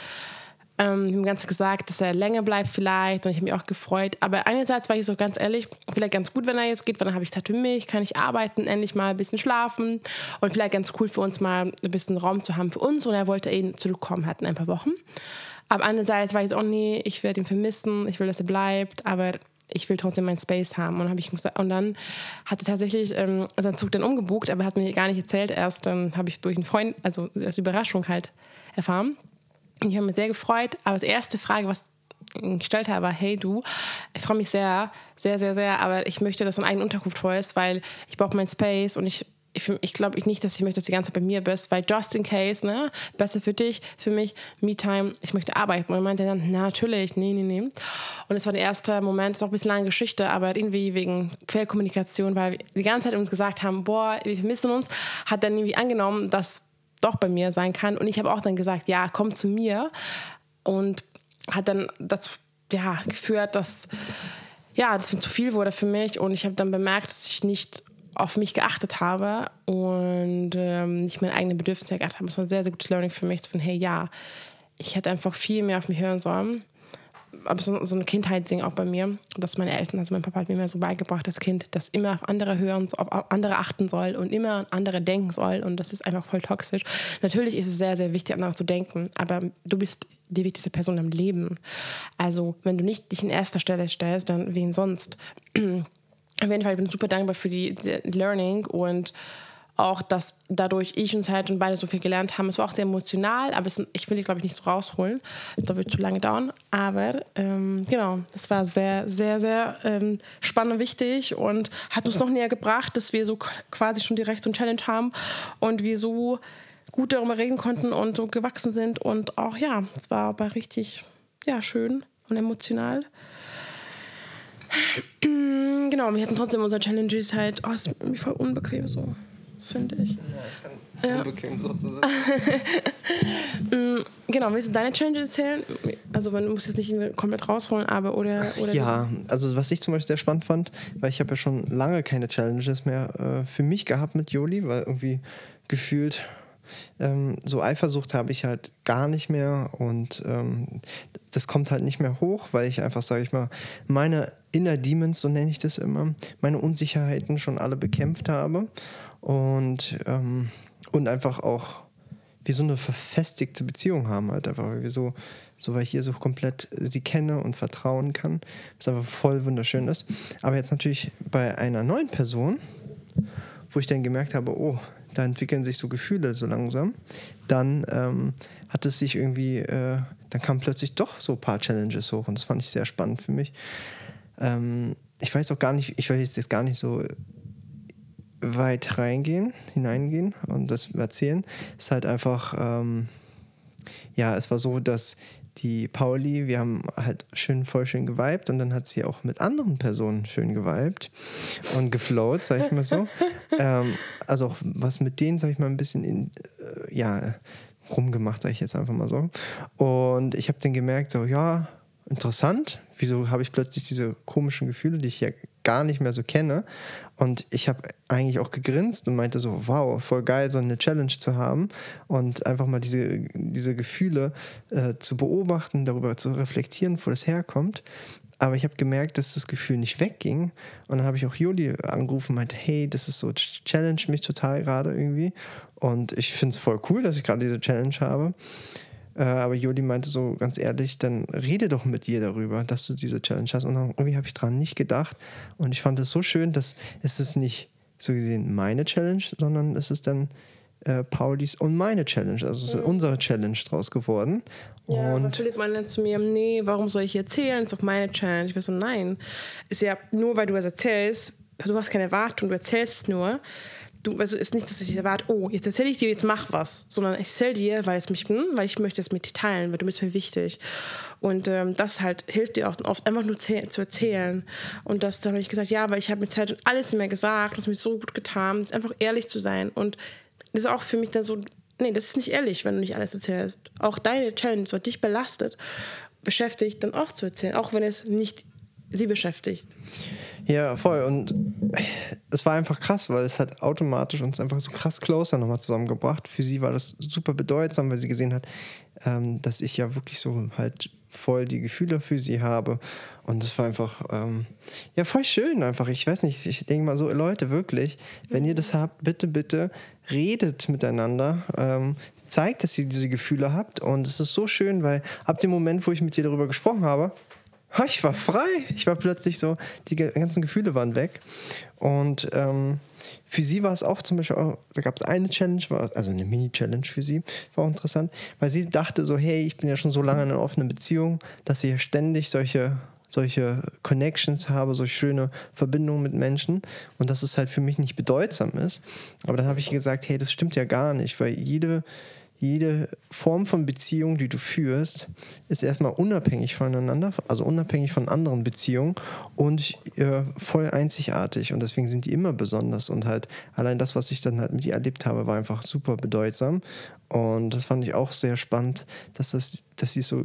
Ähm, ich habe ganz gesagt, dass er länger bleibt vielleicht und ich habe mich auch gefreut. Aber einerseits war ich so ganz ehrlich, vielleicht ganz gut, wenn er jetzt geht, weil dann habe ich Zeit für mich, kann ich arbeiten, endlich mal ein bisschen schlafen und vielleicht ganz cool für uns mal ein bisschen Raum zu haben für uns. Und er wollte eben zurückkommen, hatten ein paar Wochen. Aber andererseits war ich so, oh nee, ich werde ihn vermissen, ich will, dass er bleibt, aber ich will trotzdem meinen Space haben. Und, ich, und dann hat er tatsächlich ähm, seinen Zug dann umgebucht, aber er hat mir gar nicht erzählt. Erst ähm, habe ich durch einen Freund, also als Überraschung halt erfahren. Ich habe mich sehr gefreut, aber die erste Frage, was ich gestellt habe, war, hey du, ich freue mich sehr, sehr, sehr, sehr, aber ich möchte, dass du eine eigene Unterkunft holst, weil ich brauche meinen Space und ich ich, ich glaube nicht, dass ich möchte, dass du die ganze Zeit bei mir bist, weil just in case, ne, besser für dich, für mich, Me-Time, ich möchte arbeiten. Und er meinte dann, na, natürlich, nee, nee, nee. Und es war der erste Moment, ist auch ein bisschen lange Geschichte, aber irgendwie wegen Fehlkommunikation, weil wir die ganze Zeit uns gesagt haben, boah, wir vermissen uns, hat dann irgendwie angenommen, dass doch bei mir sein kann. Und ich habe auch dann gesagt, ja, komm zu mir. Und hat dann dazu ja, geführt, dass ja, das zu viel wurde für mich. Und ich habe dann bemerkt, dass ich nicht auf mich geachtet habe und ähm, nicht meine eigenen Bedürfnisse geachtet habe. Das war ein sehr, sehr gutes Learning für mich. Von, hey, ja, ich hätte einfach viel mehr auf mich hören sollen. Aber so, so ein Kindheitsding auch bei mir, dass meine Eltern, also mein Papa hat mir immer so beigebracht, das Kind, das immer auf andere hören, auf andere achten soll und immer an andere denken soll. Und das ist einfach voll toxisch. Natürlich ist es sehr, sehr wichtig, an andere zu denken, aber du bist die wichtigste Person im Leben. Also, wenn du nicht dich in erster Stelle stellst, dann wen sonst? auf jeden Fall bin ich super dankbar für die, die Learning und auch, dass dadurch ich und halt und beide so viel gelernt haben. Es war auch sehr emotional, aber es, ich will die, glaube ich, nicht so rausholen. Das wird zu lange dauern. Aber ähm, genau, das war sehr, sehr, sehr ähm, spannend und wichtig und hat uns noch näher gebracht, dass wir so quasi schon direkt so ein Challenge haben und wir so gut darüber reden konnten und so gewachsen sind. Und auch, ja, es war aber richtig ja, schön und emotional. genau, wir hatten trotzdem unsere Challenges halt, oh, ist mir voll unbequem so, finde ich. Ja, ich kann es ja. unbequem sozusagen. Mm, genau, willst du deine Challenges erzählen? Also man muss jetzt nicht komplett rausholen, aber oder, oder Ja, also was ich zum Beispiel sehr spannend fand, weil ich habe ja schon lange keine Challenges mehr äh, für mich gehabt mit Joli, weil irgendwie gefühlt ähm, so Eifersucht habe ich halt gar nicht mehr und ähm, das kommt halt nicht mehr hoch, weil ich einfach, sage ich mal, meine Inner Demons, so nenne ich das immer, meine Unsicherheiten schon alle bekämpft habe und, ähm, und einfach auch wie so eine verfestigte Beziehung haben halt einfach, weil wir so, so weil ich hier so komplett sie kenne und vertrauen kann, was aber voll wunderschön ist. Aber jetzt natürlich bei einer neuen Person, wo ich dann gemerkt habe, oh, da entwickeln sich so Gefühle so langsam, dann ähm, hat es sich irgendwie, äh, dann kamen plötzlich doch so ein paar Challenges hoch und das fand ich sehr spannend für mich. Ähm, ich weiß auch gar nicht, ich will jetzt gar nicht so weit reingehen, hineingehen und das erzählen. Es ist halt einfach, ähm, ja, es war so, dass die Pauli, wir haben halt schön, voll schön geweibt und dann hat sie auch mit anderen Personen schön geweibt und geflowt, sag ich mal so. ähm, also auch was mit denen, sag ich mal, ein bisschen in, äh, ja, rumgemacht, sag ich jetzt einfach mal so. Und ich habe dann gemerkt, so, ja, interessant. Wieso habe ich plötzlich diese komischen Gefühle, die ich ja gar nicht mehr so kenne? Und ich habe eigentlich auch gegrinst und meinte so, wow, voll geil, so eine Challenge zu haben und einfach mal diese, diese Gefühle äh, zu beobachten, darüber zu reflektieren, wo das herkommt. Aber ich habe gemerkt, dass das Gefühl nicht wegging. Und dann habe ich auch Juli angerufen und meinte, hey, das ist so, challenge mich total gerade irgendwie. Und ich finde es voll cool, dass ich gerade diese Challenge habe. Äh, aber Juli meinte so ganz ehrlich, dann rede doch mit dir darüber, dass du diese Challenge hast. Und dann irgendwie habe ich dran nicht gedacht. Und ich fand es so schön, dass es ist nicht so gesehen meine Challenge, sondern es ist dann äh, Paulis und meine Challenge. Also es ist mhm. unsere Challenge draus geworden. Ja, und Philipp meinte zu mir, nee, warum soll ich erzählen? Ist doch meine Challenge. Ich war so, nein. Ist ja nur, weil du was erzählst, du hast keine Erwartung, du erzählst es nur du, also ist nicht, dass ich erwarte, oh, jetzt erzähle ich dir, jetzt mach was, sondern ich erzähle dir, weil, es mich, hm, weil ich möchte es mit dir teilen, weil du bist mir wichtig. Und ähm, das halt hilft dir auch oft einfach nur zu erzählen. Und das, da habe ich gesagt, ja, weil ich habe mir Zeit und alles mehr gesagt und es mir so gut getan, ist einfach ehrlich zu sein. Und das ist auch für mich dann so, nee, das ist nicht ehrlich, wenn du nicht alles erzählst. Auch deine Challenge, was dich belastet, beschäftigt, dann auch zu erzählen, auch wenn es nicht sie beschäftigt. Ja, voll. Und es war einfach krass, weil es hat automatisch uns einfach so krass closer nochmal zusammengebracht. Für sie war das super bedeutsam, weil sie gesehen hat, ähm, dass ich ja wirklich so halt voll die Gefühle für sie habe. Und es war einfach, ähm, ja, voll schön einfach. Ich weiß nicht, ich denke mal so, Leute, wirklich, wenn ihr das habt, bitte, bitte redet miteinander. Ähm, zeigt, dass ihr diese Gefühle habt. Und es ist so schön, weil ab dem Moment, wo ich mit dir darüber gesprochen habe, ich war frei. Ich war plötzlich so, die ganzen Gefühle waren weg. Und ähm, für sie war es auch zum Beispiel, auch, da gab es eine Challenge, also eine Mini-Challenge für sie, war auch interessant, weil sie dachte so, hey, ich bin ja schon so lange in einer offenen Beziehung, dass ich ja ständig solche, solche Connections habe, solche schöne Verbindungen mit Menschen und dass es halt für mich nicht bedeutsam ist. Aber dann habe ich gesagt, hey, das stimmt ja gar nicht, weil jede jede Form von Beziehung, die du führst, ist erstmal unabhängig voneinander, also unabhängig von anderen Beziehungen und äh, voll einzigartig. Und deswegen sind die immer besonders. Und halt allein das, was ich dann halt mit ihr erlebt habe, war einfach super bedeutsam. Und das fand ich auch sehr spannend, dass, das, dass sie so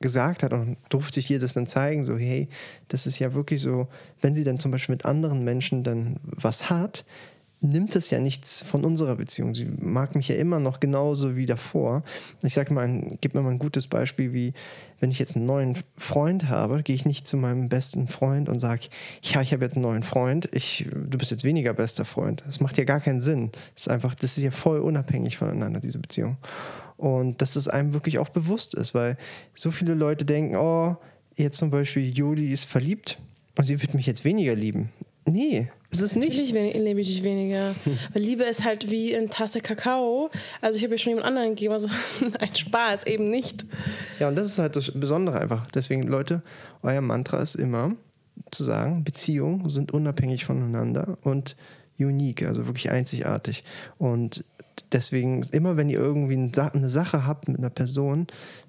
gesagt hat und durfte ich ihr das dann zeigen, so hey, das ist ja wirklich so, wenn sie dann zum Beispiel mit anderen Menschen dann was hat, nimmt es ja nichts von unserer Beziehung. Sie mag mich ja immer noch genauso wie davor. Ich sage mal, gib mir mal ein gutes Beispiel, wie wenn ich jetzt einen neuen Freund habe, gehe ich nicht zu meinem besten Freund und sage, ja, ich habe jetzt einen neuen Freund, ich, du bist jetzt weniger bester Freund. Das macht ja gar keinen Sinn. Das ist einfach, das ist ja voll unabhängig voneinander, diese Beziehung. Und dass es einem wirklich auch bewusst ist, weil so viele Leute denken, oh, jetzt zum Beispiel Juli ist verliebt und sie wird mich jetzt weniger lieben. Nee, es ist nicht. Natürlich liebe ich dich weniger. Weil Liebe ist halt wie eine Tasse Kakao. Also ich habe ja schon jemand anderen gegeben, also ein Spaß eben nicht. Ja, und das ist halt das Besondere einfach. Deswegen, Leute, euer Mantra ist immer zu sagen, Beziehungen sind unabhängig voneinander und unique, also wirklich einzigartig. Und deswegen immer, wenn ihr irgendwie eine Sache habt mit einer Person,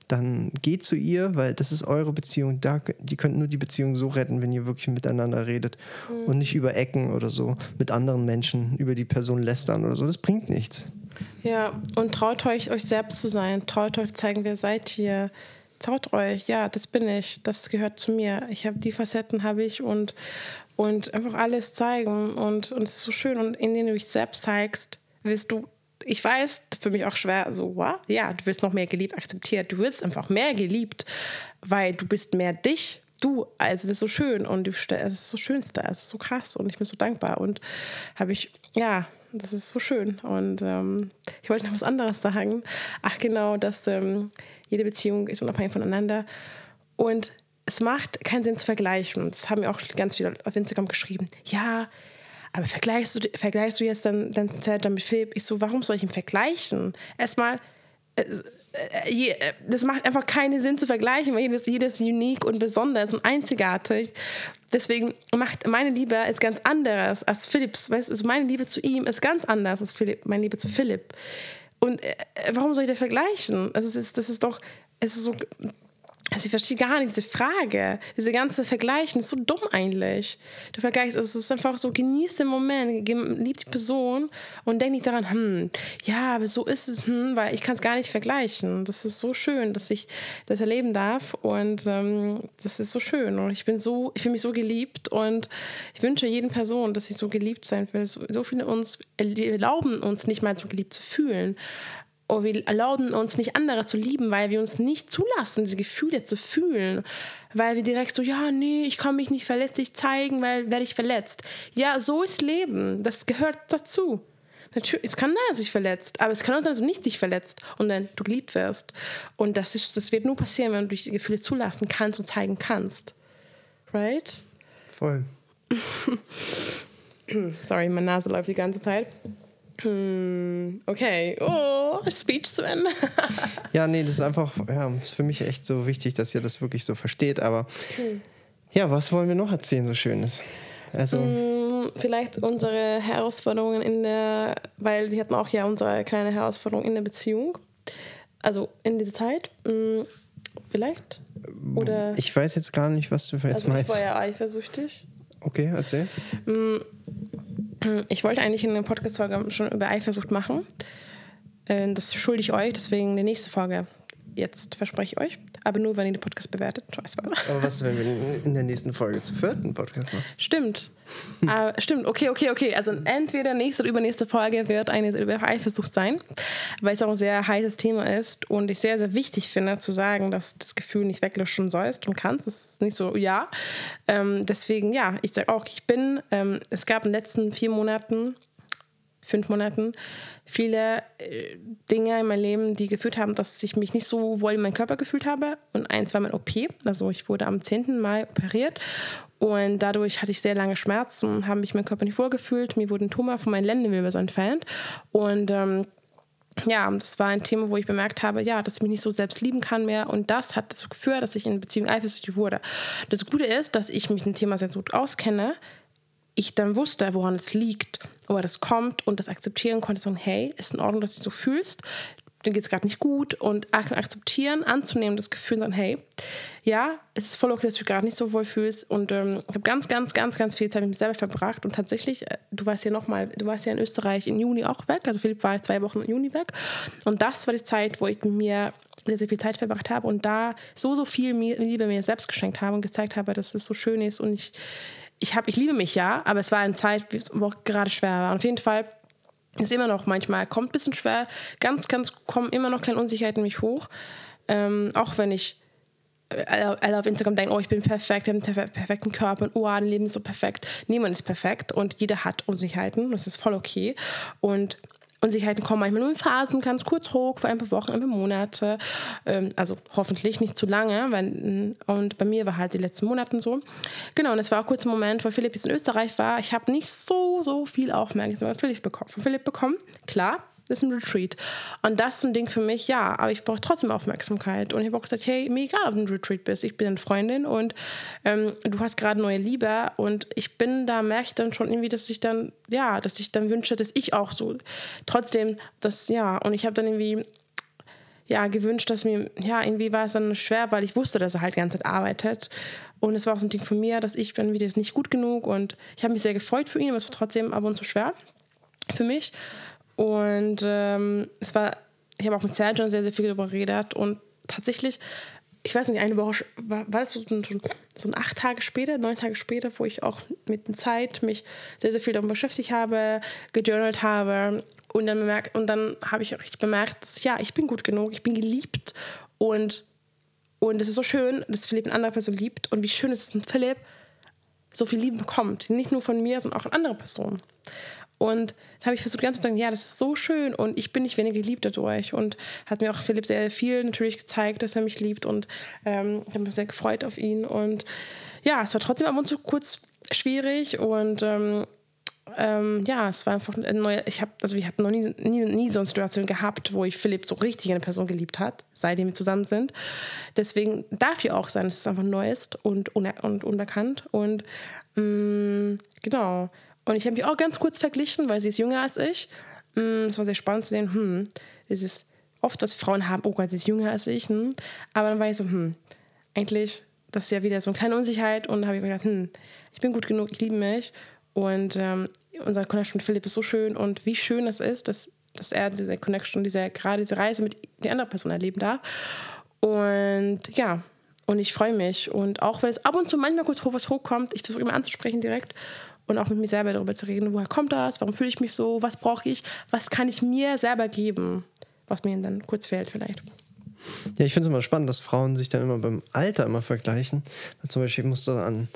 dann geht zu ihr, weil das ist eure Beziehung. Da, die könnt nur die Beziehung so retten, wenn ihr wirklich miteinander redet mhm. und nicht über Ecken oder so mit anderen Menschen über die Person lästern oder so. Das bringt nichts. Ja, und traut euch, euch selbst zu sein. Traut euch zeigen, wer seid ihr. Traut euch, ja, das bin ich. Das gehört zu mir. Ich habe die Facetten habe ich und und einfach alles zeigen und und es ist so schön und indem du dich selbst zeigst, wirst du ich weiß, für mich auch schwer, so, what? ja, du wirst noch mehr geliebt, akzeptiert. Du wirst einfach mehr geliebt, weil du bist mehr dich. Du, also das ist so schön und du, es ist so Schönste, es ist so krass und ich bin so dankbar und habe ich, ja, das ist so schön und ähm, ich wollte noch was anderes sagen. Ach genau, dass ähm, jede Beziehung ist unabhängig voneinander und es macht keinen Sinn zu vergleichen. Das haben mir auch ganz viele auf Instagram geschrieben. Ja, aber vergleichst du, vergleichst du jetzt dann, dann, mit Philipp? Ich so, warum soll ich ihn vergleichen? Erstmal, äh, äh, äh, das macht einfach keinen Sinn zu vergleichen, weil jedes, jedes unique und besonders und einzigartig. Deswegen macht meine Liebe ist ganz anders als Philipps. Weißt du, also meine Liebe zu ihm ist ganz anders als Philipp, meine Liebe zu Philipp. Und äh, warum soll ich das vergleichen? Das ist, das ist doch, es ist so also ich verstehe gar nicht diese Frage. Diese ganze Vergleichen ist so dumm eigentlich. Du vergleichst, also es ist einfach so, genieß den Moment, lieb die Person und denk nicht daran, hm, ja, aber so ist es, hm, weil ich kann es gar nicht vergleichen. Das ist so schön, dass ich das erleben darf und ähm, das ist so schön und ich bin so, ich fühle mich so geliebt und ich wünsche jeden Person, dass ich so geliebt sein will. So, so viele uns erlauben uns nicht mal so geliebt zu fühlen oh, wir erlauben uns nicht andere zu lieben, weil wir uns nicht zulassen, diese Gefühle zu fühlen. Weil wir direkt so, ja, nee, ich kann mich nicht verletzlich zeigen, weil werde ich verletzt. Ja, so ist Leben. Das gehört dazu. Natürlich, es kann sein, dass du dich verletzt, aber es kann auch sein, dass du nicht dich verletzt und dann du geliebt wirst. Und das, ist, das wird nur passieren, wenn du die Gefühle zulassen kannst und zeigen kannst. Right? Voll. Sorry, meine Nase läuft die ganze Zeit. Hm, okay. Oh, Speech Ende. ja, nee, das ist einfach, ja, ist für mich echt so wichtig, dass ihr das wirklich so versteht. Aber hm. ja, was wollen wir noch erzählen, so Schönes? Also. Hm, vielleicht unsere Herausforderungen in der, weil wir hatten auch ja unsere kleine Herausforderung in der Beziehung. Also in dieser Zeit. Hm, vielleicht? Oder? Ich weiß jetzt gar nicht, was du jetzt also meinst. Ich war ja eifersüchtig. Okay, erzähl. Ich wollte eigentlich in der Podcast-Folge schon über Eifersucht machen. Äh, das schulde ich euch, deswegen die nächste Folge. Jetzt verspreche ich euch aber nur, wenn ihr den Podcast bewertet. Aber was, wenn wir in der nächsten Folge zu vierten Podcast machen? Stimmt. uh, stimmt, okay, okay, okay. Also entweder nächste oder übernächste Folge wird eine über Eifersucht sein, weil es auch ein sehr heißes Thema ist und ich sehr, sehr wichtig finde, zu sagen, dass du das Gefühl nicht weglöschen sollst und kannst. Das ist nicht so, ja. Ähm, deswegen, ja, ich sage auch, ich bin, ähm, es gab in den letzten vier Monaten, fünf Monaten, viele äh, Dinge in meinem Leben, die geführt haben, dass ich mich nicht so wohl in meinem Körper gefühlt habe. Und eins war mein OP. Also ich wurde am 10. Mai operiert und dadurch hatte ich sehr lange Schmerzen und habe mich mein Körper nicht vorgefühlt. Mir wurde ein Tumor von meinen Lendenwirbelsäulen entfernt. Und ähm, ja, das war ein Thema, wo ich bemerkt habe, ja, dass ich mich nicht so selbst lieben kann mehr. Und das hat dazu geführt, dass ich in Beziehung eifersüchtig wurde. Das Gute ist, dass ich mich dem Thema sehr gut auskenne, ich dann wusste, woran es liegt, woher das kommt und das akzeptieren konnte, sagen, hey, ist in Ordnung, dass du dich so fühlst, dir geht es gerade nicht gut. Und akzeptieren, anzunehmen, das Gefühl sagen, hey, ja, es ist voll okay, dass du dich gerade nicht so wohl fühlst. Und ähm, ich habe ganz, ganz, ganz, ganz viel Zeit mit mir selber verbracht. Und tatsächlich, äh, du warst ja nochmal, du warst ja in Österreich im Juni auch weg, also Philipp war zwei Wochen im Juni weg. Und das war die Zeit, wo ich mir sehr, sehr viel Zeit verbracht habe und da so, so viel Liebe mir selbst geschenkt habe und gezeigt habe, dass es so schön ist und ich, ich, hab, ich liebe mich ja, aber es war eine Zeit, wo auch gerade schwer war. Auf jeden Fall ist immer noch manchmal, kommt ein bisschen schwer, ganz, ganz, kommen immer noch kleine Unsicherheiten mich hoch, ähm, auch wenn ich alle auf Instagram denken, oh, ich bin perfekt, ich habe einen perfekten Körper und oh, mein Leben ist so perfekt. Niemand ist perfekt und jeder hat Unsicherheiten. Das ist voll okay. Und Unsicherheiten kommen manchmal nur in Phasen, ganz kurz hoch, für ein paar Wochen, ein paar Monate. Ähm, also hoffentlich nicht zu lange. Weil, und bei mir war halt die letzten Monate so. Genau, und es war auch kurz ein Moment, wo Philipp jetzt in Österreich war. Ich habe nicht so, so viel Aufmerksamkeit von Philipp bekommen. Von Philipp bekommen, klar, ist ein Retreat. Und das ist ein Ding für mich, ja, aber ich brauche trotzdem Aufmerksamkeit. Und ich habe auch gesagt, hey, mir egal, ob du ein Retreat bist, ich bin eine Freundin und ähm, du hast gerade neue Liebe und ich bin da, merke ich dann schon irgendwie, dass ich dann, ja, dass ich dann wünsche, dass ich auch so, trotzdem, das, ja, und ich habe dann irgendwie, ja, gewünscht, dass mir, ja, irgendwie war es dann schwer, weil ich wusste, dass er halt die ganze Zeit arbeitet. Und es war auch so ein Ding von mir, dass ich dann wieder nicht gut genug und ich habe mich sehr gefreut für ihn, aber es war trotzdem ab und zu schwer für mich. Und ähm, es war, ich habe auch mit Sergio sehr, sehr viel darüber geredet und tatsächlich, ich weiß nicht, eine Woche, war, war das so, so, so ein acht Tage später, neun Tage später, wo ich auch mit der Zeit mich sehr, sehr viel darüber beschäftigt habe, gejournalt habe und dann, bemerkt, und dann habe ich auch richtig bemerkt, dass, ja, ich bin gut genug, ich bin geliebt und, und es ist so schön, dass Philipp eine andere Person liebt und wie schön ist es, dass Philipp so viel Liebe bekommt. Nicht nur von mir, sondern auch von anderen Personen. Und da habe ich versucht, ganz zu sagen, ja, das ist so schön und ich bin nicht weniger geliebt dadurch. Und hat mir auch Philipp sehr viel natürlich gezeigt, dass er mich liebt und ähm, ich habe mich sehr gefreut auf ihn. Und ja, es war trotzdem ab und zu kurz schwierig und ähm, ähm, ja, es war einfach eine neue. Ich habe, also wir hatten noch nie, nie, nie so eine Situation gehabt, wo ich Philipp so richtig eine Person geliebt hat, seitdem wir zusammen sind. Deswegen darf ja auch sein, dass es einfach neu ist und, un und unbekannt. Und mh, mm, genau. Und ich habe mich auch ganz kurz verglichen, weil sie ist jünger als ich. Mm, es war sehr spannend zu sehen, hm, das ist oft, was Frauen haben, oh Gott, sie ist jünger als ich. Hm. Aber dann war ich so, hm, eigentlich, das ist ja wieder so eine kleine Unsicherheit. Und habe ich mir gedacht, hm, ich bin gut genug, ich liebe mich. Und ähm, unser Connection mit Philipp ist so schön. Und wie schön es ist, dass, dass er diese Connection, diese, gerade diese Reise mit der anderen Person erleben darf. Und ja, und ich freue mich. Und auch wenn es ab und zu manchmal kurz was hochkommt, ich versuche immer anzusprechen direkt und auch mit mir selber darüber zu reden, woher kommt das, warum fühle ich mich so, was brauche ich, was kann ich mir selber geben, was mir dann kurz fehlt vielleicht. Ja, ich finde es immer spannend, dass Frauen sich dann immer beim Alter immer vergleichen. Zum Beispiel musst du an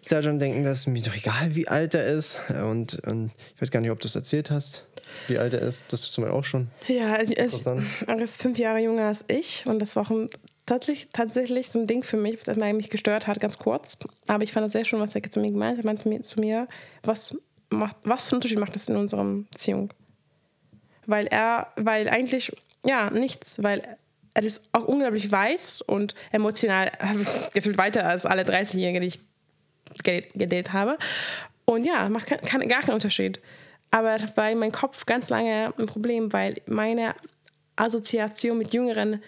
Sergeant denken, dass mir doch egal, wie alt er ist. Und, und ich weiß gar nicht, ob du es erzählt hast, wie alt er ist. Das ist zum Beispiel auch schon. Ja, also, er ist fünf Jahre jünger als ich und das war auch ein tatsächlich, tatsächlich so ein Ding für mich, was erstmal mich gestört hat, ganz kurz. Aber ich fand das sehr schön, was er zu mir gemeint hat. Er meinte zu mir, was, macht, was für einen Unterschied macht das in unserer Beziehung? Weil er, weil eigentlich, ja, nichts, weil er ist auch unglaublich weiß und emotional gefühlt weiter als alle 30-Jährigen, die ich gedatet habe. Und ja, macht kein, gar keinen Unterschied. Aber in meinem Kopf ganz lange ein Problem, weil meine Assoziation mit jüngeren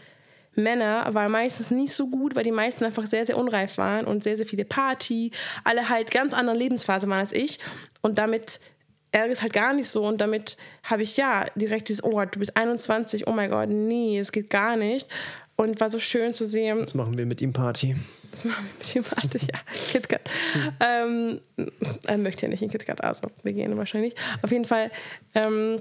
Männer war meistens nicht so gut, weil die meisten einfach sehr, sehr unreif waren und sehr, sehr viele Party, alle halt ganz andere Lebensphase waren als ich. Und damit er ist halt gar nicht so und damit habe ich ja direkt dieses, oh, du bist 21, oh mein Gott, nee, es geht gar nicht. Und war so schön zu sehen. Jetzt machen wir mit ihm Party. Das machen wir mit ihm Party, ja. KitKat. ähm, er möchte ja nicht in KitKat, also wir gehen wahrscheinlich. Auf jeden Fall. Ähm,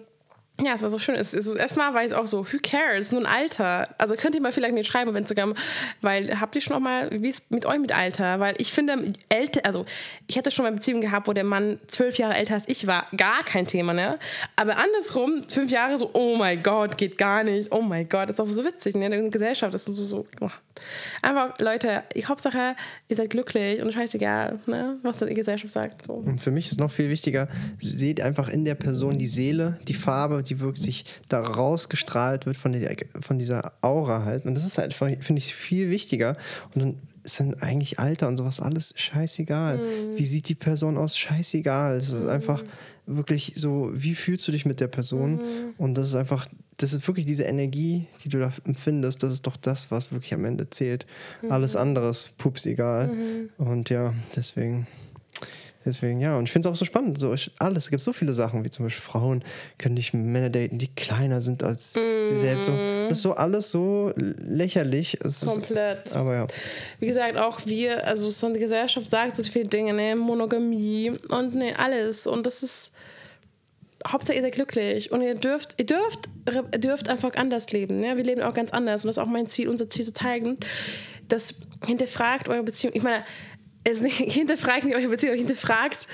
ja, es war so schön. Es, es, erstmal war ich auch so, who cares? Nur ein Alter. Also könnt ihr mal vielleicht mir schreiben auf Instagram, weil habt ihr schon noch mal, wie ist mit euch mit Alter? Weil ich finde, älter, also ich hätte schon mal eine Beziehung gehabt, wo der Mann zwölf Jahre älter als ich war. Gar kein Thema, ne? Aber andersrum, fünf Jahre so, oh mein Gott, geht gar nicht. Oh mein Gott, ist auch so witzig, ne? In der Gesellschaft das ist so, so. Oh. Einfach, Leute, ich Hauptsache, ihr seid glücklich und scheißegal, ne? Was die Gesellschaft sagt. So. Und für mich ist noch viel wichtiger, seht einfach in der Person die Seele, die Farbe, die wirklich da rausgestrahlt wird von, der, von dieser Aura halt. Und das ist halt, finde ich, viel wichtiger. Und dann ist dann eigentlich Alter und sowas alles scheißegal. Mhm. Wie sieht die Person aus? Scheißegal. Es ist mhm. einfach wirklich so, wie fühlst du dich mit der Person? Mhm. Und das ist einfach, das ist wirklich diese Energie, die du da empfindest, das ist doch das, was wirklich am Ende zählt. Alles mhm. andere ist pups egal. Mhm. Und ja, deswegen Deswegen, ja. Und ich finde es auch so spannend. So, ich, alles, es gibt so viele Sachen, wie zum Beispiel Frauen können nicht Männer daten, die kleiner sind als sie selbst. So, das ist so alles so lächerlich. Es Komplett. Ist, aber ja. Wie gesagt, auch wir, also so die Gesellschaft sagt so viele Dinge, ne, Monogamie und ne, alles. Und das ist. Hauptsache ihr seid glücklich und ihr dürft, ihr dürft, ihr dürft einfach anders leben. Ja? Wir leben auch ganz anders und das ist auch mein Ziel, unser Ziel zu zeigen, dass hinterfragt eure Beziehung. Ich meine, es nicht, hinterfragt nicht eure Beziehung, hinterfragt,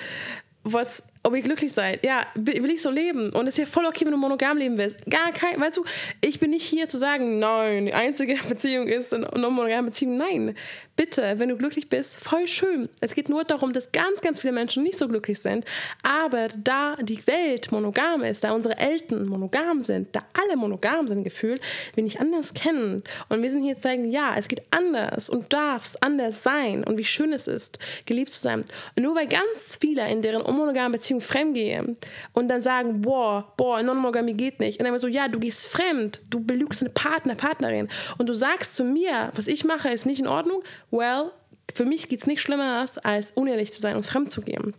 was, ob ihr glücklich seid. Ja, will ich so leben? Und es ist ja voll okay, wenn du monogam leben willst. Gar kein, weißt du, ich bin nicht hier zu sagen, nein, die einzige Beziehung ist eine monogame Beziehung. Nein, bitte, wenn du glücklich bist, voll schön. Es geht nur darum, dass ganz, ganz viele Menschen nicht so glücklich sind. Aber da die Welt monogam ist, da unsere Eltern monogam sind, da alle monogam sind gefühlt, wir nicht anders kennen. Und wir sind hier zu sagen, ja, es geht anders und darf es anders sein und wie schön es ist, geliebt zu sein. Und nur weil ganz viele in deren unmonogamen Beziehung fremdgehen und dann sagen, boah, boah, Non-Monogamie geht nicht. Und dann so, ja, du gehst fremd, du belügst eine Partner, Partnerin und du sagst zu mir, was ich mache, ist nicht in Ordnung well, für mich geht es nicht schlimmer als unehrlich zu sein und fremd zu gehen.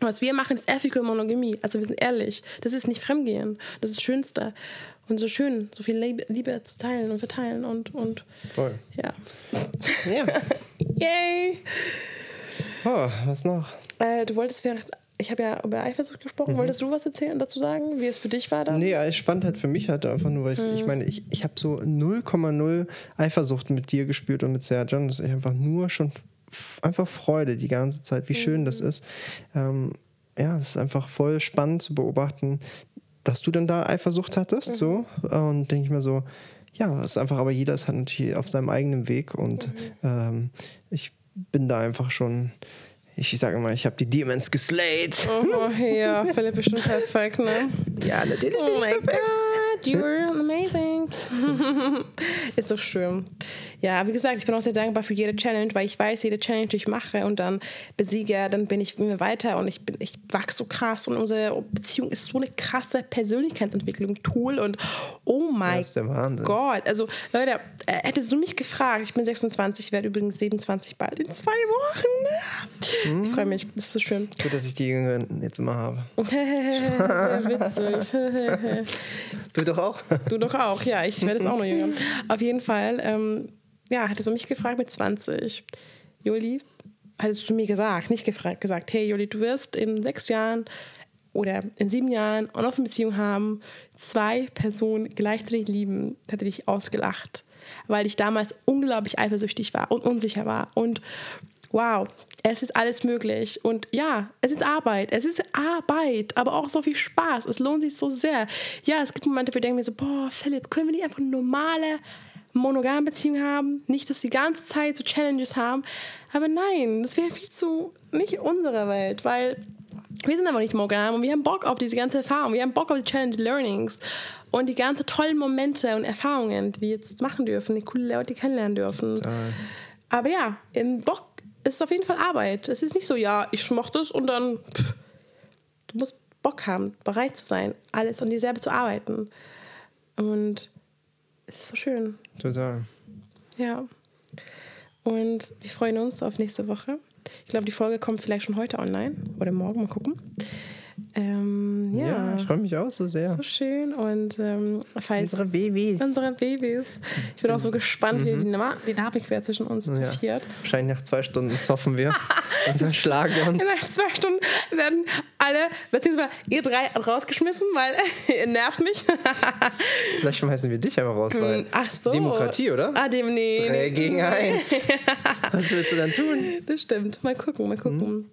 Was wir machen, ist Ethical Monogamie. Also wir sind ehrlich. Das ist nicht Fremdgehen. Das ist das Schönste. Und so schön, so viel Liebe zu teilen und verteilen und, und Voll. ja. Ja. Yay! Oh, was noch? Äh, du wolltest während ich habe ja über Eifersucht gesprochen. Mhm. Wolltest du was erzählen dazu sagen, wie es für dich war da? Nee, spannend halt für mich halt einfach nur, weil mhm. ich meine, ich, ich habe so 0,0 Eifersucht mit dir gespürt und mit Sergio. Das ist einfach nur schon einfach Freude die ganze Zeit, wie mhm. schön das mhm. ist. Ähm, ja, es ist einfach voll spannend zu beobachten, dass du dann da Eifersucht hattest. So. Mhm. Und denke ich mir so, ja, es ist einfach, aber jeder ist halt natürlich auf seinem eigenen Weg und mhm. ähm, ich bin da einfach schon ich sage mal, ich habe die Demons geslayed. Oh, ja, Philipp ist schon perfekt, ne? Ja, natürlich. Oh mein Gott, you're amazing. ist so schön. Ja, wie gesagt, ich bin auch sehr dankbar für jede Challenge, weil ich weiß, jede Challenge, die ich mache und dann besiege, dann bin ich immer weiter und ich, bin, ich wachse so krass und unsere Beziehung ist so eine krasse Persönlichkeitsentwicklung, Tool und oh mein Gott. Also, Leute, äh, hättest du mich gefragt, ich bin 26, ich werde übrigens 27 bald in zwei Wochen. Mhm. Ich freue mich, das ist so schön. Gut, dass ich die Jüngeren jetzt immer habe. sehr witzig. du doch auch? Du doch auch, ja, ich werde es auch noch jünger. Auf jeden Fall, ähm, ja, hatte sie mich gefragt mit 20. Juli, hattest du mir gesagt, nicht gefragt, gesagt, hey Juli, du wirst in sechs Jahren oder in sieben Jahren eine offene Beziehung haben, zwei Personen gleichzeitig lieben, hätte dich ausgelacht, weil ich damals unglaublich eifersüchtig war und unsicher war und wow, es ist alles möglich. Und ja, es ist Arbeit. Es ist Arbeit, aber auch so viel Spaß. Es lohnt sich so sehr. Ja, es gibt Momente, wo ich denke mir so, boah, Philipp, können wir nicht einfach eine normale monogame Beziehung haben? Nicht, dass sie die ganze Zeit so Challenges haben. Aber nein, das wäre viel zu nicht unsere Welt, weil wir sind aber nicht monogam und wir haben Bock auf diese ganze Erfahrung. Wir haben Bock auf die Challenge Learnings und die ganzen tollen Momente und Erfahrungen, die wir jetzt machen dürfen, die coole Leute kennenlernen dürfen. Total. Aber ja, im Bock es ist auf jeden Fall Arbeit. Es ist nicht so, ja, ich mach das und dann. Pff, du musst Bock haben, bereit zu sein, alles an dir selber zu arbeiten. Und es ist so schön. Total. Ja. Und wir freuen uns auf nächste Woche. Ich glaube, die Folge kommt vielleicht schon heute online oder morgen. Mal gucken. Ähm, ja. ja. ich freue mich auch so sehr. So schön. Und ähm, falls unsere Babys. Unsere Babys. Ich bin auch so gespannt, wie mhm. die Dynamik wäre zwischen uns ja. zu viert. Wahrscheinlich nach zwei Stunden zoffen wir und dann schlagen wir uns. Nach zwei Stunden werden alle, beziehungsweise ihr drei rausgeschmissen, weil ihr nervt mich. Vielleicht schmeißen wir dich aber raus, weil mm, Ach so. Demokratie, oder? Ah, dem, nee. Drei nee. gegen eins. Was willst du dann tun? Das stimmt. Mal gucken, mal gucken. Hm.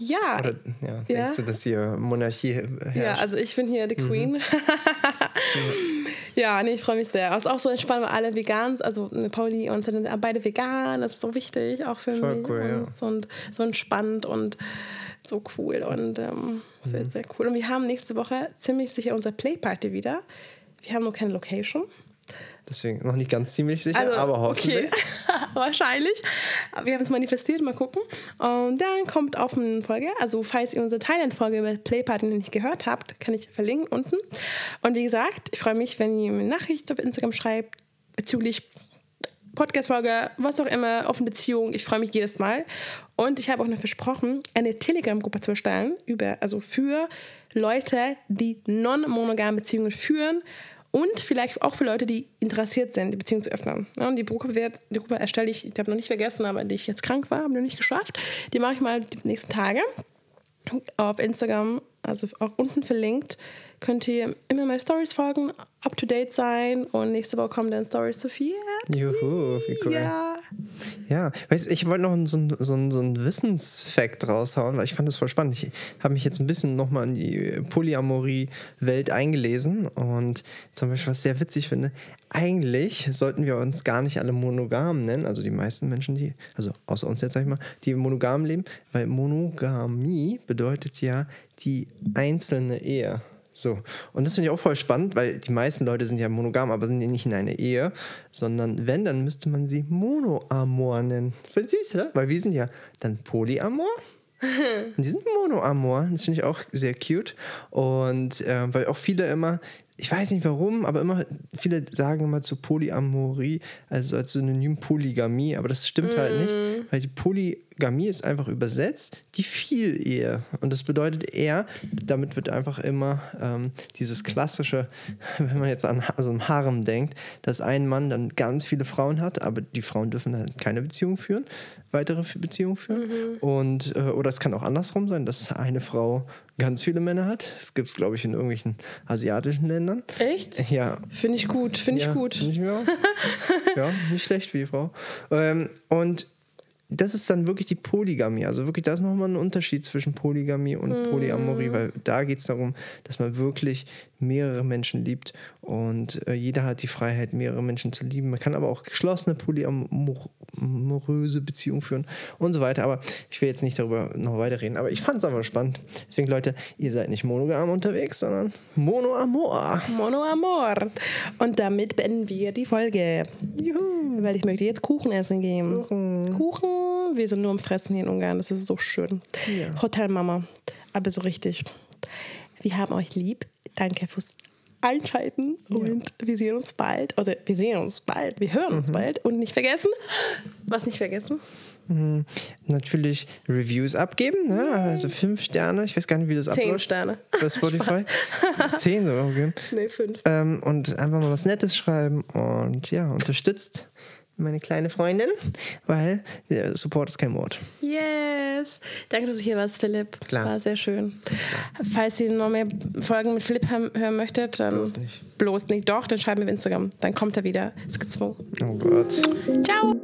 Ja. Oder, ja. Denkst ja. du, dass hier Monarchie herrscht? Ja, also ich bin hier die mhm. Queen. Mhm. ja, nee, ich freue mich sehr. Es ist auch so entspannt, weil alle vegan also Pauli und sind beide vegan. Das ist so wichtig, auch für Voll mich. Cool, ja. und so entspannt und so cool und ähm, sehr, mhm. sehr cool. Und wir haben nächste Woche ziemlich sicher unsere Playparty wieder. Wir haben noch keine Location. Deswegen noch nicht ganz ziemlich sicher, also, aber hoffentlich. Okay, wahrscheinlich. Wir haben es manifestiert, mal gucken. Und dann kommt auf eine Folge. Also, falls ihr unsere Thailand-Folge über Playparty nicht gehört habt, kann ich verlinken unten. Und wie gesagt, ich freue mich, wenn ihr mir eine Nachricht auf Instagram schreibt bezüglich Podcast-Folge, was auch immer, offene Beziehung. Ich freue mich jedes Mal. Und ich habe auch noch versprochen, eine Telegram-Gruppe zu erstellen, über, also für Leute, die non-monogame Beziehungen führen und vielleicht auch für Leute, die interessiert sind, die Beziehung zu öffnen. Ja, und die Gruppe, wird, die Gruppe erstelle ich, ich habe noch nicht vergessen, aber die ich jetzt krank war, habe noch nicht geschafft. Die mache ich mal die nächsten Tage auf Instagram, also auch unten verlinkt könnt ihr immer meine Stories folgen, up to date sein und nächste Woche kommen dann Stories zu viel. Juhu, wie cool. Ja. Ja, weißt, ich wollte noch so einen so ein, so ein Wissensfact raushauen, weil ich fand das voll spannend. Ich habe mich jetzt ein bisschen nochmal in die Polyamorie-Welt eingelesen und zum Beispiel, was ich sehr witzig finde, eigentlich sollten wir uns gar nicht alle monogam nennen, also die meisten Menschen, die, also außer uns jetzt sag ich mal, die monogam leben, weil Monogamie bedeutet ja die einzelne Ehe. So. Und das finde ich auch voll spannend, weil die meisten Leute sind ja monogam, aber sind ja nicht in einer Ehe, sondern wenn, dann müsste man sie Monoamor nennen. Voll süß, oder? Weil wir sind ja dann Polyamor. Und die sind Monoamor. Das finde ich auch sehr cute. Und äh, weil auch viele immer, ich weiß nicht warum, aber immer, viele sagen immer zu Polyamorie, also als Synonym Polygamie, aber das stimmt mm. halt nicht, weil die Polygamie ist einfach übersetzt die Vielehe. Und das bedeutet eher, damit wird einfach immer ähm, dieses klassische, wenn man jetzt an so einem Harem denkt, dass ein Mann dann ganz viele Frauen hat, aber die Frauen dürfen dann keine Beziehung führen, weitere Beziehungen führen. Mhm. Und, äh, oder es kann auch andersrum sein, dass eine Frau ganz viele Männer hat. Das gibt es, glaube ich, in irgendwelchen asiatischen Ländern. Echt? Ja. Finde ich gut, finde ja, ich gut. Find ich ja, nicht schlecht für die Frau. Ähm, und das ist dann wirklich die Polygamie. Also wirklich, da ist nochmal ein Unterschied zwischen Polygamie und mm. Polyamorie, weil da geht es darum, dass man wirklich mehrere Menschen liebt und äh, jeder hat die Freiheit, mehrere Menschen zu lieben. Man kann aber auch geschlossene polyamoröse Beziehungen führen und so weiter. Aber ich will jetzt nicht darüber noch weiter reden. Aber ich fand es aber spannend. Deswegen, Leute, ihr seid nicht monogam unterwegs, sondern monoamor. Monoamor. Und damit beenden wir die Folge. Juhu. Weil ich möchte jetzt Kuchen essen gehen. Kuchen. Kuchen. Wir sind nur am Fressen hier in Ungarn. Das ist so schön. Ja. Hotelmama. Aber so richtig. Wir haben euch lieb. Danke fürs Einschalten ja. und wir sehen uns bald. Also wir sehen uns bald, wir hören uns mhm. bald. Und nicht vergessen, was nicht vergessen? Mhm. Natürlich Reviews abgeben, ne? also fünf Sterne. Ich weiß gar nicht, wie das abläuft. Zehn Sterne. Bei Spotify. Zehn sogar, okay. Nee, fünf. Ähm, und einfach mal was Nettes schreiben und ja, unterstützt meine kleine Freundin, weil ja, Support ist kein Wort. Yes. Danke, dass du hier warst, Philipp. Klar. War sehr schön. Falls ihr noch mehr Folgen mit Philipp hören möchtet, dann bloß nicht. Bloß nicht. Doch, dann schreiben wir auf Instagram. Dann kommt er wieder. Ist gezwungen. Oh Gott. Ciao.